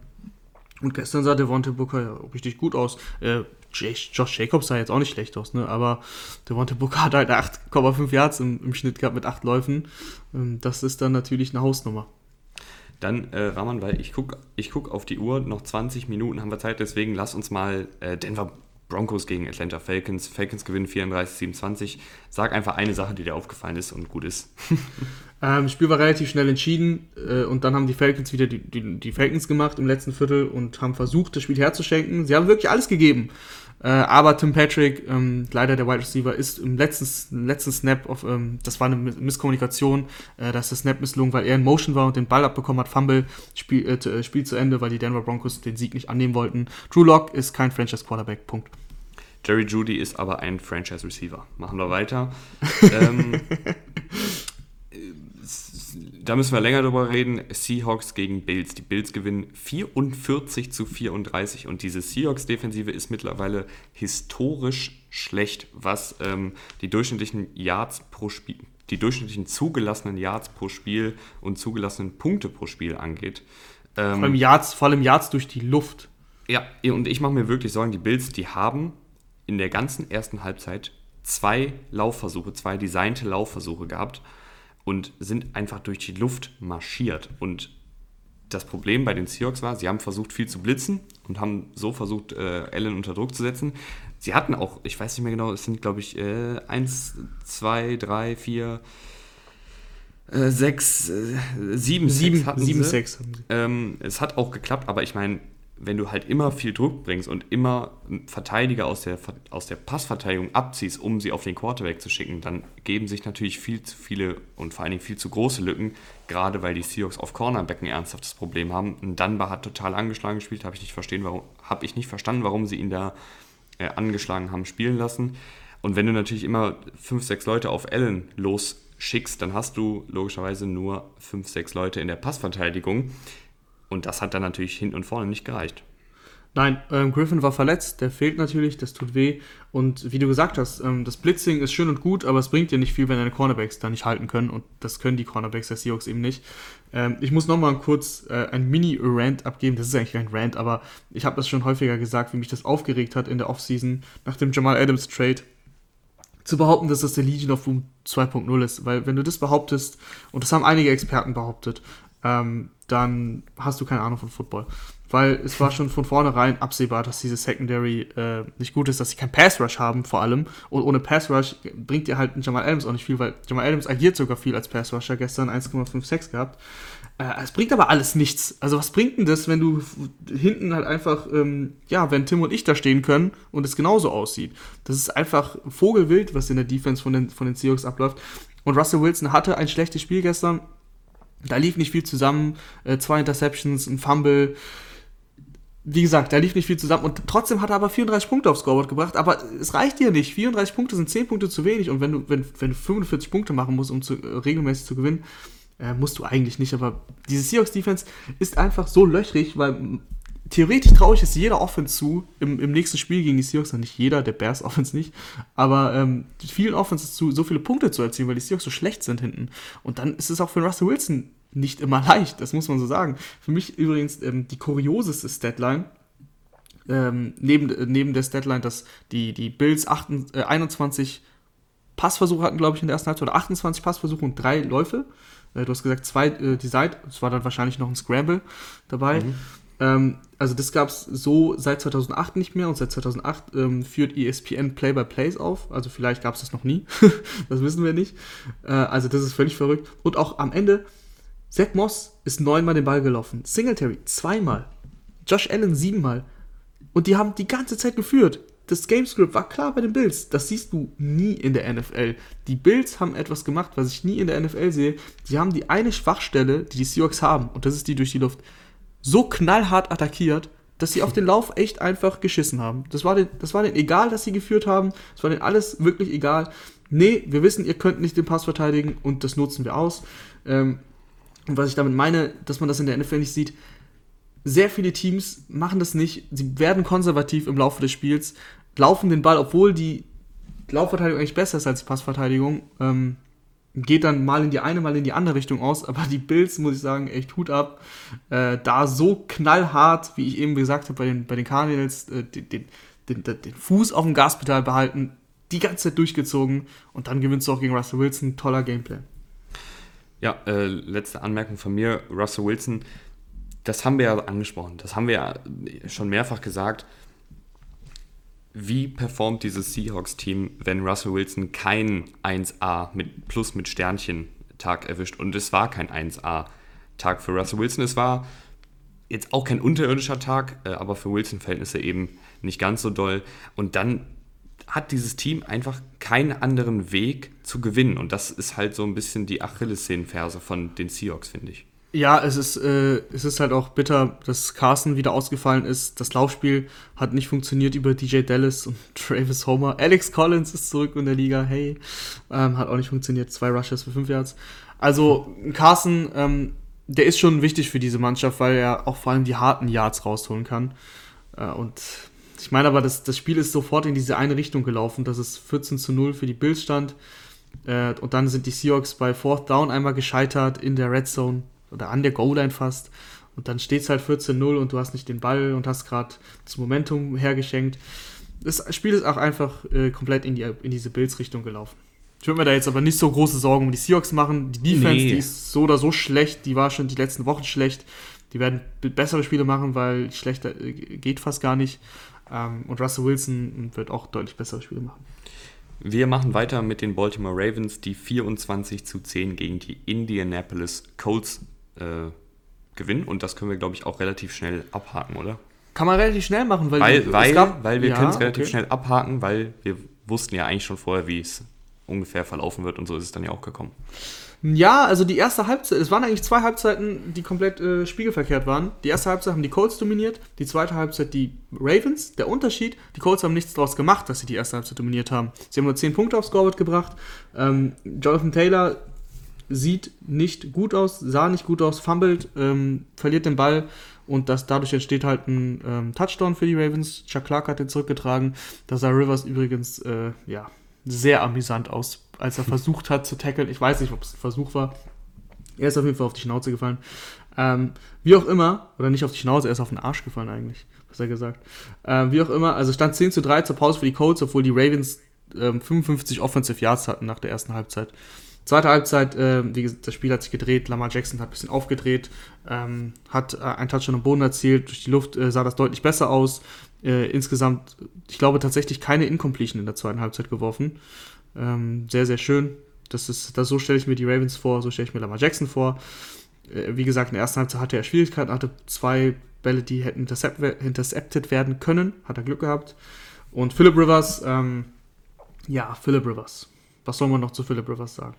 Und gestern sah Devontae Booker ja richtig gut aus. Äh, Josh Jacobs sah jetzt auch nicht schlecht aus, ne? aber Devontae Booker hat halt 8,5 Yards im, im, Schnitt gehabt mit 8 Läufen. Ähm, das ist dann natürlich eine Hausnummer. Dann, äh, Rahman, weil ich gucke ich guck auf die Uhr, noch 20 Minuten haben wir Zeit, deswegen lass uns mal äh, Denver Broncos gegen Atlanta Falcons. Falcons gewinnen 34-27. Sag einfach eine Sache, die dir aufgefallen ist und gut ist. ähm, das Spiel war relativ schnell entschieden äh, und dann haben die Falcons wieder die, die, die, Falcons gemacht im letzten Viertel und haben versucht, das Spiel herzuschenken. Sie haben wirklich alles gegeben. Äh, aber Tim Patrick, ähm, leider der Wide Receiver, ist im letzten, letzten Snap, auf, ähm, das war eine Misskommunikation, äh, dass der Snap misslungen, weil er in Motion war und den Ball abbekommen hat, Fumble, Spiel, äh, äh, Spiel zu Ende, weil die Denver Broncos den Sieg nicht annehmen wollten. Drew Lock ist kein Franchise Quarterback, Punkt. Jerry Judy ist aber ein Franchise Receiver. Machen wir weiter. ähm, da müssen wir länger drüber reden. Seahawks gegen Bills. Die Bills gewinnen 44 zu 34 und diese Seahawks-Defensive ist mittlerweile historisch schlecht, was ähm, die durchschnittlichen Yards pro Spiel, die durchschnittlichen zugelassenen Yards pro Spiel und zugelassenen Punkte pro Spiel angeht. Ähm, vor, allem Yards, vor allem Yards durch die Luft. Ja, und ich mache mir wirklich Sorgen, die Bills, die haben in der ganzen ersten Halbzeit zwei Laufversuche, zwei designte Laufversuche gehabt und sind einfach durch die Luft marschiert. Und das Problem bei den Seahawks war, sie haben versucht, viel zu blitzen und haben so versucht, äh, Allen unter Druck zu setzen. Sie hatten auch, ich weiß nicht mehr genau, es sind, glaube ich, äh, eins, zwei, drei, vier, äh, sechs, äh, sieben, sieben, sieben Sechs. Ähm, es hat auch geklappt, aber ich meine, wenn du halt immer viel Druck bringst und immer Verteidiger aus der, aus der Passverteidigung abziehst, um sie auf den Quarterback zu schicken, dann geben sich natürlich viel zu viele und vor allen Dingen viel zu große Lücken, gerade weil die Seahawks auf Cornerback ein ernsthaftes Problem haben. Und Dunbar hat total angeschlagen gespielt, habe ich, nicht hab ich nicht verstanden, warum sie ihn da äh, angeschlagen haben spielen lassen. Und wenn du natürlich immer fünf, sechs Leute auf Allen losschickst, dann hast du logischerweise nur fünf, sechs Leute in der Passverteidigung und das hat dann natürlich hinten und vorne nicht gereicht. Nein, ähm, Griffin war verletzt, der fehlt natürlich, das tut weh. Und wie du gesagt hast, ähm, das Blitzing ist schön und gut, aber es bringt dir nicht viel, wenn deine Cornerbacks da nicht halten können. Und das können die Cornerbacks der Seahawks eben nicht. Ähm, ich muss nochmal kurz äh, ein Mini-Rant abgeben. Das ist eigentlich kein Rant, aber ich habe das schon häufiger gesagt, wie mich das aufgeregt hat in der Offseason nach dem Jamal Adams Trade. Zu behaupten, dass das der Legion of Boom 2.0 ist. Weil wenn du das behauptest, und das haben einige Experten behauptet, ähm, dann hast du keine Ahnung von Football. Weil es war schon von vornherein absehbar, dass diese Secondary äh, nicht gut ist, dass sie keinen Pass Rush haben, vor allem. Und ohne Pass Rush bringt dir halt Jamal Adams auch nicht viel, weil Jamal Adams agiert sogar viel als Pass Rusher, gestern 1,56 gehabt. Äh, es bringt aber alles nichts. Also, was bringt denn das, wenn du hinten halt einfach, ähm, ja, wenn Tim und ich da stehen können und es genauso aussieht? Das ist einfach Vogelwild, was in der Defense von den, von den Seahawks abläuft. Und Russell Wilson hatte ein schlechtes Spiel gestern da lief nicht viel zusammen. Äh, zwei Interceptions, ein Fumble. Wie gesagt, da lief nicht viel zusammen und trotzdem hat er aber 34 Punkte aufs Scoreboard gebracht. Aber es reicht dir nicht. 34 Punkte sind 10 Punkte zu wenig und wenn du, wenn, wenn du 45 Punkte machen musst, um zu, äh, regelmäßig zu gewinnen, äh, musst du eigentlich nicht. Aber diese Seahawks-Defense ist einfach so löchrig, weil theoretisch traue ich es jeder Offense zu, im, im nächsten Spiel gegen die Seahawks, nicht jeder, der Bears Offense nicht, aber ähm, vielen Offenses zu, so viele Punkte zu erzielen, weil die Seahawks so schlecht sind hinten. Und dann ist es auch für Russell Wilson nicht immer leicht, das muss man so sagen. Für mich übrigens ähm, die kurioseste Statline, ähm, neben, neben der Statline, dass die, die Bills 8, äh, 21 Passversuche hatten, glaube ich, in der ersten Halbzeit, oder 28 Passversuche und drei Läufe. Äh, du hast gesagt, zwei äh, die Seite, es war dann wahrscheinlich noch ein Scramble dabei. Mhm. Ähm, also das gab es so seit 2008 nicht mehr und seit 2008 ähm, führt ESPN Play-by-Plays auf. Also vielleicht gab es das noch nie, das wissen wir nicht. Äh, also das ist völlig verrückt. Und auch am Ende, Zach Moss ist neunmal den Ball gelaufen, Singletary zweimal, Josh Allen siebenmal. Und die haben die ganze Zeit geführt. Das Gamescript war klar bei den Bills. Das siehst du nie in der NFL. Die Bills haben etwas gemacht, was ich nie in der NFL sehe. Sie haben die eine Schwachstelle, die die Seahawks haben, und das ist die durch die Luft so knallhart attackiert, dass sie auf den Lauf echt einfach geschissen haben. Das war, den, das war denen egal, dass sie geführt haben. Das war denen alles wirklich egal. Nee, wir wissen, ihr könnt nicht den Pass verteidigen und das nutzen wir aus. Ähm, und was ich damit meine, dass man das in der NFL nicht sieht, sehr viele Teams machen das nicht. Sie werden konservativ im Laufe des Spiels, laufen den Ball, obwohl die Laufverteidigung eigentlich besser ist als die Passverteidigung. Ähm, geht dann mal in die eine, mal in die andere Richtung aus. Aber die Bills, muss ich sagen, echt Hut ab. Äh, da so knallhart, wie ich eben gesagt habe, bei den, bei den Cardinals, äh, den, den, den, den, Fuß auf dem Gaspedal behalten, die ganze Zeit durchgezogen und dann gewinnst du auch gegen Russell Wilson. Toller Gameplay. Ja, äh, letzte Anmerkung von mir. Russell Wilson, das haben wir ja angesprochen. Das haben wir ja schon mehrfach gesagt wie performt dieses Seahawks-Team, wenn Russell Wilson kein 1A mit Plus mit Sternchen Tag erwischt? Und es war kein 1A-Tag für Russell Wilson. Es war jetzt auch kein unterirdischer Tag, äh, aber für Wilson-Verhältnisse eben nicht ganz so doll. Und dann hat dieses Team einfach keinen anderen Weg zu gewinnen. Und das ist halt so ein bisschen die Achillessehnenferse von den Seahawks, finde ich. Ja, es ist, äh, es ist halt auch bitter, dass Carson wieder ausgefallen ist. Das Laufspiel hat nicht funktioniert über DJ Dallas und Travis Homer. Alex Collins ist zurück in der Liga, hey. Ähm, hat auch nicht funktioniert. Zwei Rushes für fünf Yards. Also Carson, ähm, der ist schon wichtig für diese Mannschaft, weil er auch vor allem die harten Yards rausholen kann. Äh, und ich meine aber, das, das Spiel ist sofort in diese eine Richtung gelaufen, dass es 14 zu 0 für die Bills stand. Äh, und dann sind die Seahawks bei Fourth Down einmal gescheitert in der Red Zone oder an der Goal-Line fast. Und dann steht es halt 14-0 und du hast nicht den Ball und hast gerade das Momentum hergeschenkt. Das Spiel ist auch einfach äh, komplett in, die, in diese Bills-Richtung gelaufen. Ich würde mir da jetzt aber nicht so große Sorgen um die Seahawks machen. Die Defense, nee. die ist so oder so schlecht, die war schon die letzten Wochen schlecht. Die werden bessere Spiele machen, weil schlechter äh, geht fast gar nicht. Ähm, und Russell Wilson wird auch deutlich bessere Spiele machen. Wir machen weiter mit den Baltimore Ravens, die 24 zu 10 gegen die Indianapolis Colts äh, gewinnen. Und das können wir, glaube ich, auch relativ schnell abhaken, oder? Kann man relativ schnell machen, weil, Weil, weil, gab- weil wir Ja, können es relativ okay. schnell abhaken, weil wir wussten ja eigentlich schon vorher, wie es ungefähr verlaufen wird und so ist es dann ja auch gekommen. Ja, also die erste Halbzeit, es waren eigentlich zwei Halbzeiten, die komplett äh, spiegelverkehrt waren. Die erste Halbzeit haben die Colts dominiert, die zweite Halbzeit die Ravens. Der Unterschied, die Colts haben nichts daraus gemacht, dass sie die erste Halbzeit dominiert haben. Sie haben nur 10 Punkte aufs Scoreboard gebracht. Ähm, Jonathan Taylor sieht nicht gut aus, sah nicht gut aus, fummelt, ähm, verliert den Ball und das, dadurch entsteht halt ein ähm, Touchdown für die Ravens. Chuck Clark hat den zurückgetragen. Da sah Rivers übrigens äh, ja, sehr amüsant aus, als er versucht hat zu tackeln. Ich weiß nicht, ob es ein Versuch war. Er ist auf jeden Fall auf die Schnauze gefallen. Ähm, wie auch immer, oder nicht auf die Schnauze, er ist auf den Arsch gefallen eigentlich, was er gesagt. Ähm, wie auch immer, also stand 10 zu 3 zur Pause für die Colts, obwohl die Ravens ähm, 55 Offensive Yards hatten nach der ersten Halbzeit. Zweite Halbzeit, äh, wie gesagt, das Spiel hat sich gedreht, Lamar Jackson hat ein bisschen aufgedreht, ähm, hat äh, einen Touchdown am Boden erzielt, durch die Luft äh, sah das deutlich besser aus. Äh, insgesamt, ich glaube tatsächlich keine Incompletion in der zweiten Halbzeit geworfen. Ähm, sehr, sehr schön. Das ist, das, so stelle ich mir die Ravens vor, so stelle ich mir Lamar Jackson vor. Äh, wie gesagt, in der ersten Halbzeit hatte er Schwierigkeiten, hatte zwei Bälle, die hätten intercept, intercepted werden können, hat er Glück gehabt. Und Philip Rivers, ähm, ja, Philip Rivers. Was soll man noch zu Philip Rivers sagen?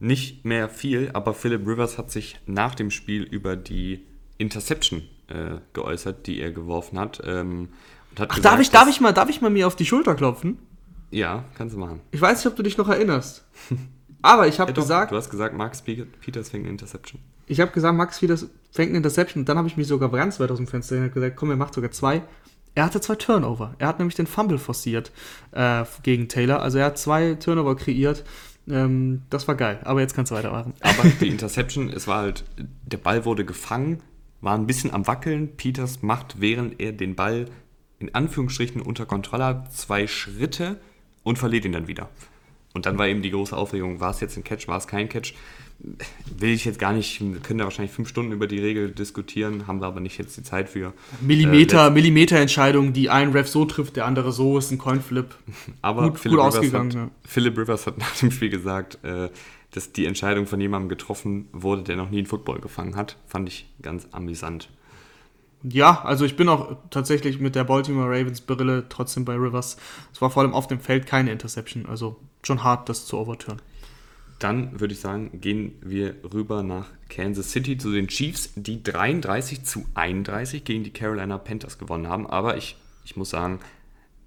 Nicht mehr viel, aber Philip Rivers hat sich nach dem Spiel über die Interception äh, geäußert, die er geworfen hat. Ähm, und hat Ach, gesagt, darf ich, darf, ich mal, darf ich mal mir auf die Schulter klopfen? Ja, kannst du machen. Ich weiß nicht, ob du dich noch erinnerst. Aber ich habe Ja, gesagt, du hast gesagt, Max Pe- Peters fängt eine Interception. ich habe gesagt, Max Peters fängt eine Interception und dann habe ich mich sogar ganz weit aus dem Fenster hin und gesagt, komm, er macht sogar zwei. Er hatte zwei Turnover. Er hat nämlich den Fumble forciert äh, gegen Taylor. Also er hat zwei Turnover kreiert. Ähm, das war geil. Aber jetzt kannst du weitermachen. Aber die Interception, es war halt, der Ball wurde gefangen, war ein bisschen am Wackeln. Peters macht, während er den Ball in Anführungsstrichen unter Kontrolle hat, zwei Schritte und verliert ihn dann wieder. Und dann war eben die große Aufregung, war es jetzt ein Catch, war es kein Catch? Will ich jetzt gar nicht, wir können da wahrscheinlich fünf Stunden über die Regel diskutieren, haben wir aber nicht jetzt die Zeit für. Millimeter, Äh, Millimeterentscheidung, die ein Ref so trifft, der andere so, ist ein Coinflip. Aber Gut- Philip, gut Rivers ausgegangen, hat, ja. Philip Rivers hat nach dem Spiel gesagt, äh, dass die Entscheidung von jemandem getroffen wurde, der noch nie einen Football gefangen hat. Fand ich ganz amüsant. Ja, also ich bin auch tatsächlich mit der Baltimore Ravens Brille trotzdem bei Rivers. Es war vor allem auf dem Feld keine Interception, also schon hart, das zu overturnen. Dann würde ich sagen, gehen wir rüber nach Kansas City zu den Chiefs, die 33 zu 31 gegen die Carolina Panthers gewonnen haben. Aber ich, ich muss sagen,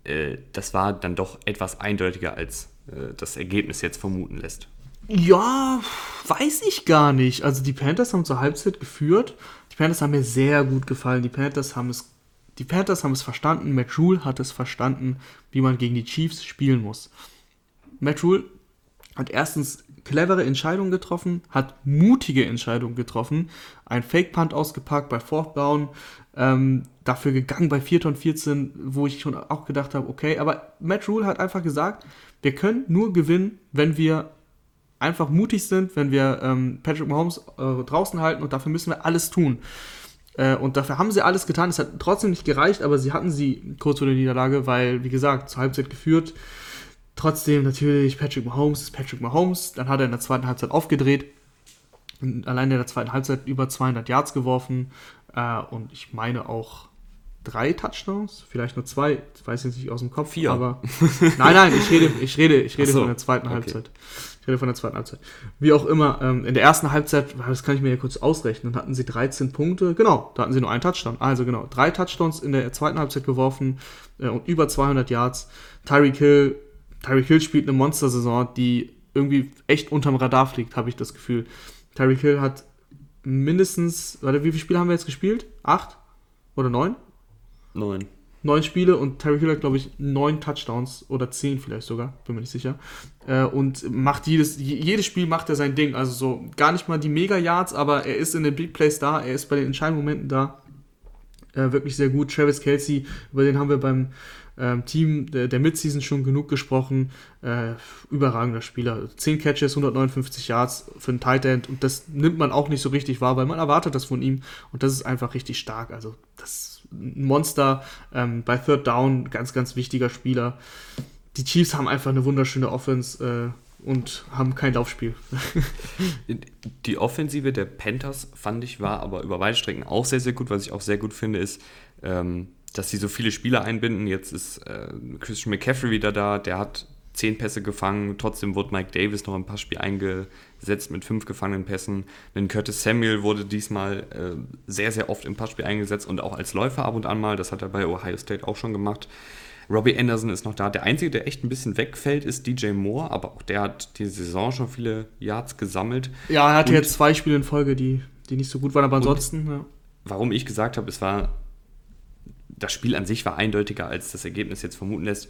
äh, das war dann doch etwas eindeutiger, als äh, das Ergebnis jetzt vermuten lässt. Ja, weiß ich gar nicht. Also die Panthers haben zur Halbzeit geführt. Die Panthers haben mir sehr gut gefallen. Die Panthers haben es, die Panthers haben es verstanden. Matt Rule hat es verstanden, wie man gegen die Chiefs spielen muss. Matt Rule hat erstens clevere Entscheidungen getroffen, hat mutige Entscheidungen getroffen, ein Fake-Punt ausgepackt bei Fourth Down, ähm, dafür gegangen bei 4 und 14, wo ich schon auch gedacht habe, okay, aber Matt Rule hat einfach gesagt, wir können nur gewinnen, wenn wir einfach mutig sind, wenn wir ähm, Patrick Mahomes äh, draußen halten und dafür müssen wir alles tun. Äh, und dafür haben sie alles getan. Es hat trotzdem nicht gereicht, aber sie hatten sie kurz vor der Niederlage, weil, wie gesagt, zur Halbzeit geführt. Trotzdem natürlich Patrick Mahomes ist Patrick Mahomes. Dann hat er in der zweiten Halbzeit aufgedreht. Und allein in der zweiten Halbzeit über 200 Yards geworfen. Äh, und ich meine auch drei Touchdowns, vielleicht nur zwei, das weiß ich jetzt nicht aus dem Kopf. Vier. Aber nein, nein, ich rede, ich rede, ich rede so, von der zweiten okay. Halbzeit. Ich rede von der zweiten Halbzeit. Wie auch immer, ähm, in der ersten Halbzeit, das kann ich mir ja kurz ausrechnen, hatten sie 13 Punkte. Genau, da hatten sie nur einen Touchdown. Also genau, drei Touchdowns in der zweiten Halbzeit geworfen äh, und über 200 Yards. Tyreek Hill, Tyreek Hill spielt eine Monstersaison, die irgendwie echt unterm Radar fliegt, habe ich das Gefühl. Tyreek Hill hat mindestens, warte, wie viele Spiele haben wir jetzt gespielt? Acht oder neun? Neun. neun Spiele und Terry Hill hat, glaube ich, neun Touchdowns oder zehn vielleicht sogar, bin mir nicht sicher. Äh, und macht jedes, je- jedes Spiel macht er sein Ding. Also so gar nicht mal die Mega-Yards, aber er ist in den Big Plays da, er ist bei den entscheidenden Momenten da. Äh, wirklich sehr gut. Travis Kelsey, über den haben wir beim ähm, Team der, Midseason schon genug gesprochen. Äh, überragender Spieler. 10 Catches, 159 Yards für einen Tight End und das nimmt man auch nicht so richtig wahr, weil man erwartet das von ihm und das ist einfach richtig stark. Also das ein Monster ähm, bei Third Down, ganz, ganz wichtiger Spieler. Die Chiefs haben einfach eine wunderschöne Offense. Äh, und haben kein Laufspiel. Die Offensive der Panthers fand ich war aber über weite Strecken auch sehr, sehr gut. Was ich auch sehr gut finde, ist, ähm, dass sie so viele Spieler einbinden. Jetzt ist äh, Christian McCaffrey wieder da, der hat zehn Pässe gefangen. Trotzdem wurde Mike Davis noch ein paar Spiele eingesetzt mit fünf gefangenen Pässen. Denn Curtis Samuel wurde diesmal äh, sehr, sehr oft im Passspiel eingesetzt und auch als Läufer ab und an mal. Das hat er bei Ohio State auch schon gemacht. Robbie Anderson ist noch da. Der Einzige, der echt ein bisschen wegfällt, ist DJ Moore, aber auch der hat die Saison schon viele Yards gesammelt. Ja, er hatte und jetzt zwei Spiele in Folge, die, die nicht so gut waren, aber ansonsten. Ja. Warum ich gesagt habe, es war. Das Spiel an sich war eindeutiger, als das Ergebnis jetzt vermuten lässt.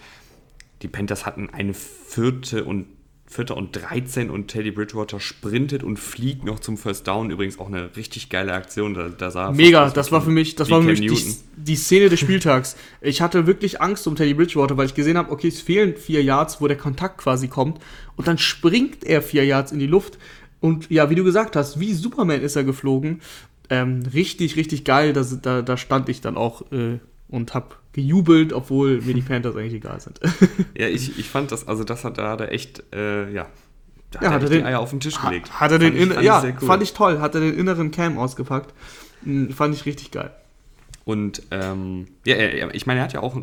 Die Panthers hatten eine vierte und Vierter und 13 und Teddy Bridgewater sprintet und fliegt noch zum First Down. Übrigens auch eine richtig geile Aktion. Da, da sah Mega, das war für mich, das war für mich die, die, Szene des Spieltags. Ich hatte wirklich Angst um Teddy Bridgewater, weil ich gesehen habe, okay, es fehlen vier Yards, wo der Kontakt quasi kommt. Und dann springt er vier Yards in die Luft. Und ja, wie du gesagt hast, wie Superman ist er geflogen. Ähm, richtig, richtig geil. Das, da, da stand ich dann auch äh, und habe gejubelt, obwohl mir die Panthers eigentlich egal sind. ja, ich, ich fand das, also das hat da hat echt, äh, ja, da ja, hat, er den, Eier auf den Tisch gelegt. Hat, er den, fand ich, ja, cool. fand ich toll. Hat er den inneren Cam ausgepackt. Hm, fand ich richtig geil. Und ähm, ja, ich meine, er hat ja auch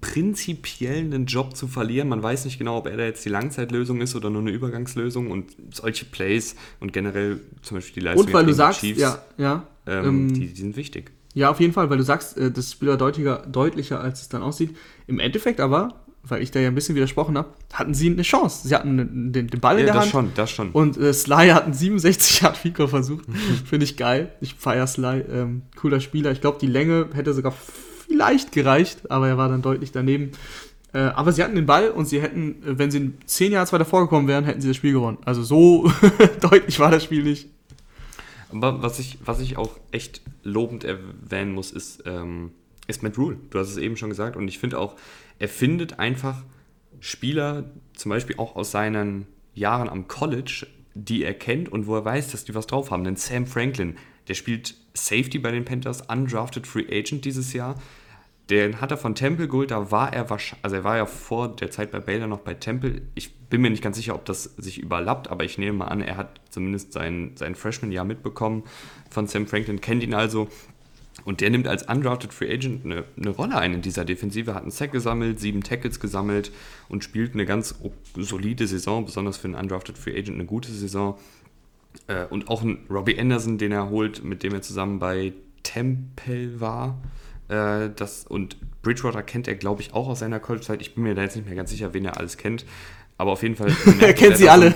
prinzipiell einen Job zu verlieren. Man weiß nicht genau, ob er da jetzt die Langzeitlösung ist oder nur eine Übergangslösung. Und solche Plays und generell zum Beispiel die Leistung und weil du sagst, Chiefs, ja, ja, ähm, ähm, die, die, sind wichtig. Ja, auf jeden Fall, weil du sagst, äh, das Spiel war deutlicher, deutlicher, als es dann aussieht. Im Endeffekt aber, weil ich da ja ein bisschen widersprochen habe, hatten sie eine Chance. Sie hatten den, den Ball ja, in der das Hand. Schon, das schon. Und äh, Sly hat einen 67 Yard Fico versucht. Finde ich geil. Ich feiere Sly. Ähm, cooler Spieler. Ich glaube, die Länge hätte sogar vielleicht gereicht, aber er war dann deutlich daneben. Äh, aber sie hatten den Ball und sie hätten, äh, wenn sie zehn Jahre weiter vorgekommen wären, hätten sie das Spiel gewonnen. Also so deutlich war das Spiel nicht. Aber was ich, was ich auch echt lobend erwähnen muss, ist, ähm, ist Matt Rule. Du hast es eben schon gesagt. Und ich finde auch, er findet einfach Spieler, zum Beispiel auch aus seinen Jahren am College, die er kennt und wo er weiß, dass die was drauf haben. Denn Sam Franklin, der spielt Safety bei den Panthers, undrafted Free Agent dieses Jahr. Den hat er von Temple geholt, da war er wahrscheinlich, also er war ja vor der Zeit bei Baylor noch bei Temple. Ich bin mir nicht ganz sicher, ob das sich überlappt, aber ich nehme mal an, er hat zumindest sein, sein Freshman-Jahr mitbekommen von Sam Franklin, kennt ihn also. Und der nimmt als undrafted Free Agent eine, eine Rolle ein in dieser Defensive, hat einen Sack gesammelt, sieben Tackles gesammelt und spielt eine ganz solide Saison, besonders für einen undrafted Free Agent eine gute Saison. Äh, und auch ein Robbie Anderson, den er holt, mit dem er zusammen bei Temple war äh, das, und Bridgewater kennt er, glaube ich, auch aus seiner College-Zeit. Ich bin mir da jetzt nicht mehr ganz sicher, wen er alles kennt. Aber auf jeden Fall. er kennt sie alle.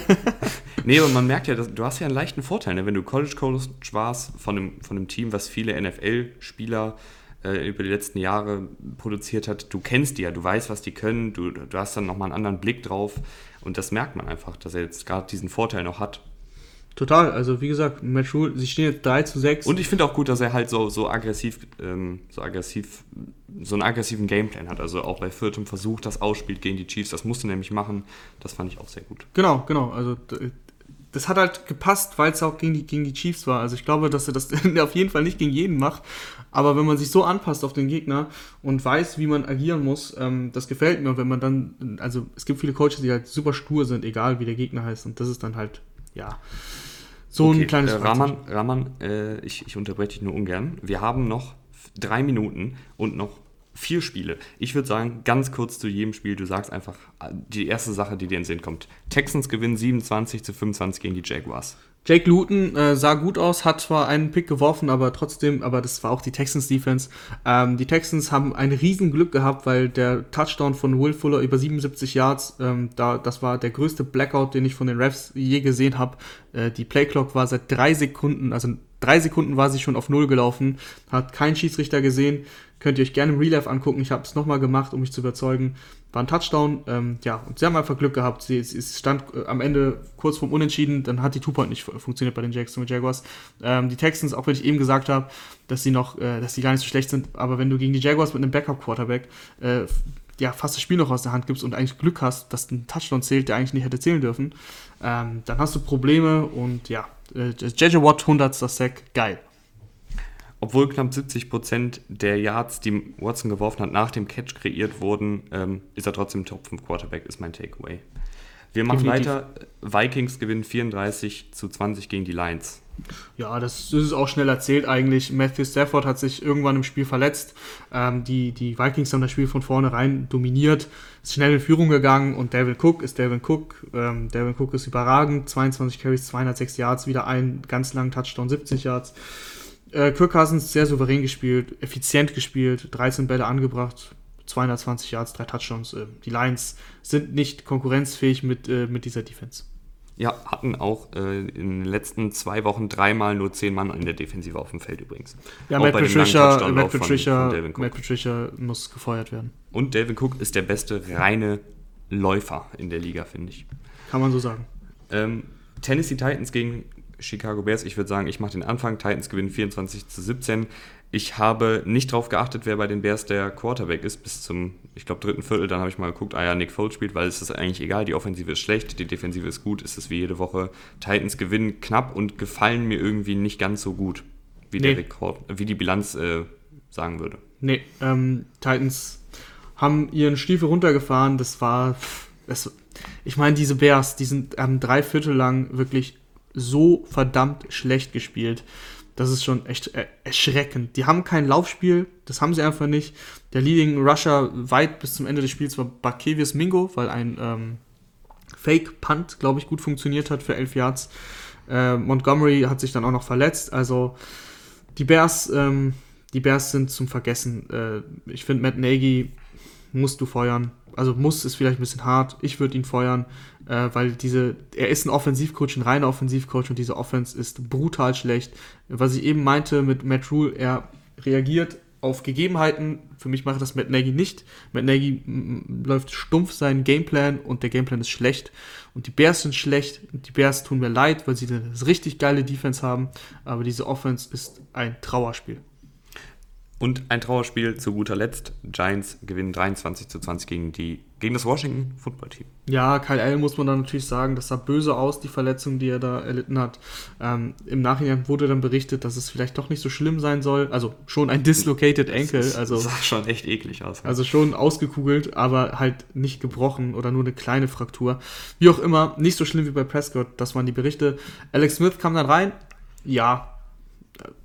nee, und man merkt ja, dass, du hast ja einen leichten Vorteil, ne? wenn du College-Coach warst von einem, von einem Team, was viele NFL-Spieler äh, über die letzten Jahre produziert hat. Du kennst die ja, du weißt, was die können, du, du hast dann nochmal einen anderen Blick drauf. Und das merkt man einfach, dass er jetzt gerade diesen Vorteil noch hat. Total, also wie gesagt, Matt Rule, sie stehen jetzt 3 zu 6. Und ich finde auch gut, dass er halt so, so aggressiv, ähm, so aggressiv, so einen aggressiven Gameplan hat. Also auch bei viertem Versuch das ausspielt gegen die Chiefs. Das musste nämlich machen. Das fand ich auch sehr gut. Genau, genau. Also das hat halt gepasst, weil es auch gegen die, gegen die Chiefs war. Also ich glaube, dass er das auf jeden Fall nicht gegen jeden macht. Aber wenn man sich so anpasst auf den Gegner und weiß, wie man agieren muss, ähm, das gefällt mir. Und wenn man dann, also es gibt viele Coaches, die halt super stur sind, egal wie der Gegner heißt. Und das ist dann halt, ja so okay, ein kleines äh, Rahman, Rahman äh, ich, ich unterbreche dich nur ungern. Wir haben noch drei Minuten und noch vier Spiele. Ich würde sagen, ganz kurz zu jedem Spiel, du sagst einfach äh, die erste Sache, die dir in den Sinn kommt. Texans gewinnen 27 zu 25 gegen die Jaguars. Jake Luton äh, sah gut aus, hat zwar einen Pick geworfen, aber trotzdem, aber das war auch die Texans Defense. Ähm, die Texans haben ein Riesenglück gehabt, weil der Touchdown von Will Fuller über 77 Yards, ähm, da, das war der größte Blackout, den ich von den Refs je gesehen habe. Äh, die Playclock war seit drei Sekunden, also drei Sekunden war sie schon auf Null gelaufen, hat kein Schiedsrichter gesehen. Könnt ihr euch gerne im Real Life angucken. Ich habe es nochmal gemacht, um mich zu überzeugen. War ein Touchdown. Ähm, ja, und sie haben einfach Glück gehabt. Sie, es stand äh, am Ende kurz vorm Unentschieden. Dann hat die Two-Point nicht funktioniert bei den Jacksonville Jaguars. Ähm, die Texans, auch wenn ich eben gesagt habe, dass sie noch, äh, dass sie gar nicht so schlecht sind, aber wenn du gegen die Jaguars mit einem Backup-Quarterback äh, ja, fast das Spiel noch aus der Hand gibst und eigentlich Glück hast, dass ein Touchdown zählt, der eigentlich nicht hätte zählen dürfen, ähm, dann hast du Probleme und ja, äh, JJ Watt 100. Sack, geil. Obwohl knapp 70% der Yards, die Watson geworfen hat, nach dem Catch kreiert wurden, ähm, ist er trotzdem Top 5 Quarterback, ist mein Takeaway. Wir machen Definitiv. weiter. Vikings gewinnen 34 zu 20 gegen die Lions. Ja, das, ist auch schnell erzählt eigentlich. Matthew Stafford hat sich irgendwann im Spiel verletzt. Ähm, die, die Vikings haben das Spiel von vornherein dominiert, ist schnell in Führung gegangen und Devin Cook ist Devin Cook. Ähm, Devin Cook ist überragend, 22 Carries, 206 Yards, wieder einen ganz langen Touchdown, 70 Yards. Äh, Kirk Cousins sehr souverän gespielt, effizient gespielt, 13 Bälle angebracht, 220 Yards, drei Touchdowns. Äh, die Lions sind nicht konkurrenzfähig mit, äh, mit dieser Defense. Ja, hatten auch äh, in den letzten zwei Wochen dreimal nur zehn Mann in der Defensive auf dem Feld übrigens. Ja, Auch Matt Patricia, Matt, von- Patricia, von Cook. Matt Patricia muss gefeuert werden. Und Delvin Cook ist der beste reine Läufer in der Liga, finde ich. Kann man so sagen. Ähm, Tennessee Titans gegen Chicago Bears. Ich würde sagen, ich mache den Anfang. Titans gewinnen 24 zu 17. Ich habe nicht darauf geachtet, wer bei den Bears der Quarterback ist, bis zum, ich glaube, dritten Viertel. Dann habe ich mal geguckt, ah ja, Nick Foles spielt, weil es ist eigentlich egal. Die Offensive ist schlecht, die Defensive ist gut. Es ist wie jede Woche. Titans gewinnen knapp und gefallen mir irgendwie nicht ganz so gut, wie, Nee. der Rekord, wie die Bilanz äh, sagen würde. Nee, ähm, Titans haben ihren Stiefel runtergefahren. Das war. Das, ich meine, diese Bears, die sind ähm, drei Viertel lang wirklich so verdammt schlecht gespielt. Das ist schon echt er erschreckend. Die haben kein Laufspiel, das haben sie einfach nicht. Der Leading Rusher weit bis zum Ende des Spiels war Bakevius Mingo, weil ein ähm, Fake-Punt, glaube ich, gut funktioniert hat für elf Yards. Äh, Montgomery hat sich dann auch noch verletzt. Also die Bears, ähm, die Bears sind zum Vergessen. Äh, ich finde, Matt Nagy musst du feuern. Also muss ist vielleicht ein bisschen hart. Ich würde ihn feuern, äh, weil diese, er ist ein Offensivcoach, ein reiner Offensivcoach und diese Offense ist brutal schlecht. Was ich eben meinte mit Matt Rule, er reagiert auf Gegebenheiten. Für mich macht das Matt Nagy nicht. Matt Nagy mm, läuft stumpf seinen Gameplan und der Gameplan ist schlecht. Und die Bears sind schlecht. Und die Bears tun mir leid, weil sie eine richtig geile Defense haben. Aber diese Offense ist ein Trauerspiel. Und ein Trauerspiel zu guter Letzt. Giants gewinnen 23 zu 20 gegen, die, gegen das Washington Football Team. Ja, Kyle Allen muss man dann natürlich sagen, das sah böse aus, die Verletzung, die er da erlitten hat. Ähm, Im Nachhinein wurde dann berichtet, dass es vielleicht doch nicht so schlimm sein soll. Also schon ein dislocated Ankle, Das also, sah schon echt eklig aus. also schon ausgekugelt, aber halt nicht gebrochen oder nur eine kleine Fraktur. Wie auch immer, nicht so schlimm wie bei Prescott, das waren die Berichte. Alex Smith kam dann rein, ja,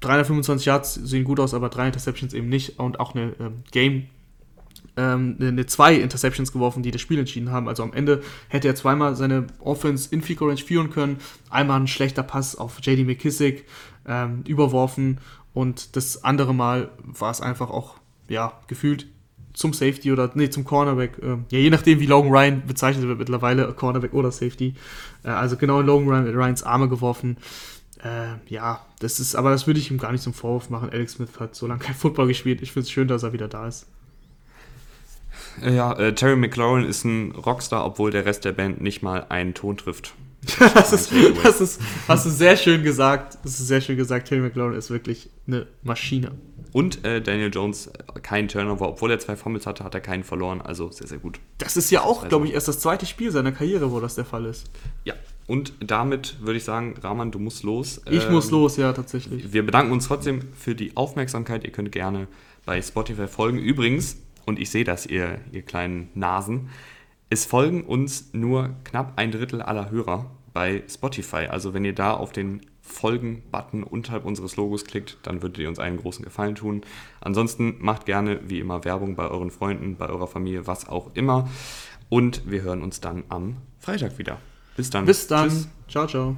325 Yards sehen gut aus, aber drei Interceptions eben nicht und auch eine ähm, Game ähm, eine, zwei Interceptions geworfen, die das Spiel entschieden haben. Also am Ende hätte er zweimal seine Offense in Fico Range führen können. Einmal ein schlechter Pass auf JD McKissick ähm, überworfen und das andere Mal war es einfach auch, ja, gefühlt zum Safety oder, nee, zum Cornerback. Ähm, ja, je nachdem, wie Logan Ryan bezeichnet wird mittlerweile, Cornerback oder Safety. Äh, also genau in Logan Ryan, Ryans Arme geworfen. Äh, ja, das ist, aber das würde ich ihm gar nicht zum Vorwurf machen. Alex Smith hat so lange kein Football gespielt. Ich finde es schön, dass er wieder da ist. Ja, äh, Terry McLaurin ist ein Rockstar, obwohl der Rest der Band nicht mal einen Ton trifft. das, ist, das ist, hast du sehr schön gesagt. Das ist sehr schön gesagt. Terry McLaurin ist wirklich eine Maschine. Und äh, Daniel Jones, äh, kein Turnover, obwohl er zwei Fumbles hatte, hat er keinen verloren, also sehr, sehr gut. Das ist ja auch, Also- glaube ich, erst das zweite Spiel seiner Karriere, wo das der Fall ist. Ja, und damit würde ich sagen, Rahman, du musst los. Ich Ähm, muss los, ja, tatsächlich. Wir bedanken uns trotzdem für die Aufmerksamkeit. Ihr könnt gerne bei Spotify folgen. Übrigens, und ich sehe das, ihr, ihr kleinen Nasen, es folgen uns nur knapp ein Drittel aller Hörer bei Spotify. Also wenn ihr da auf den Folgen-Button unterhalb unseres Logos klickt, dann würdet ihr uns einen großen Gefallen tun. Ansonsten macht gerne wie immer Werbung bei euren Freunden, bei eurer Familie, was auch immer. Und wir hören uns dann am Freitag wieder. Bis dann. Bis dann. Tschüss. Ciao, ciao.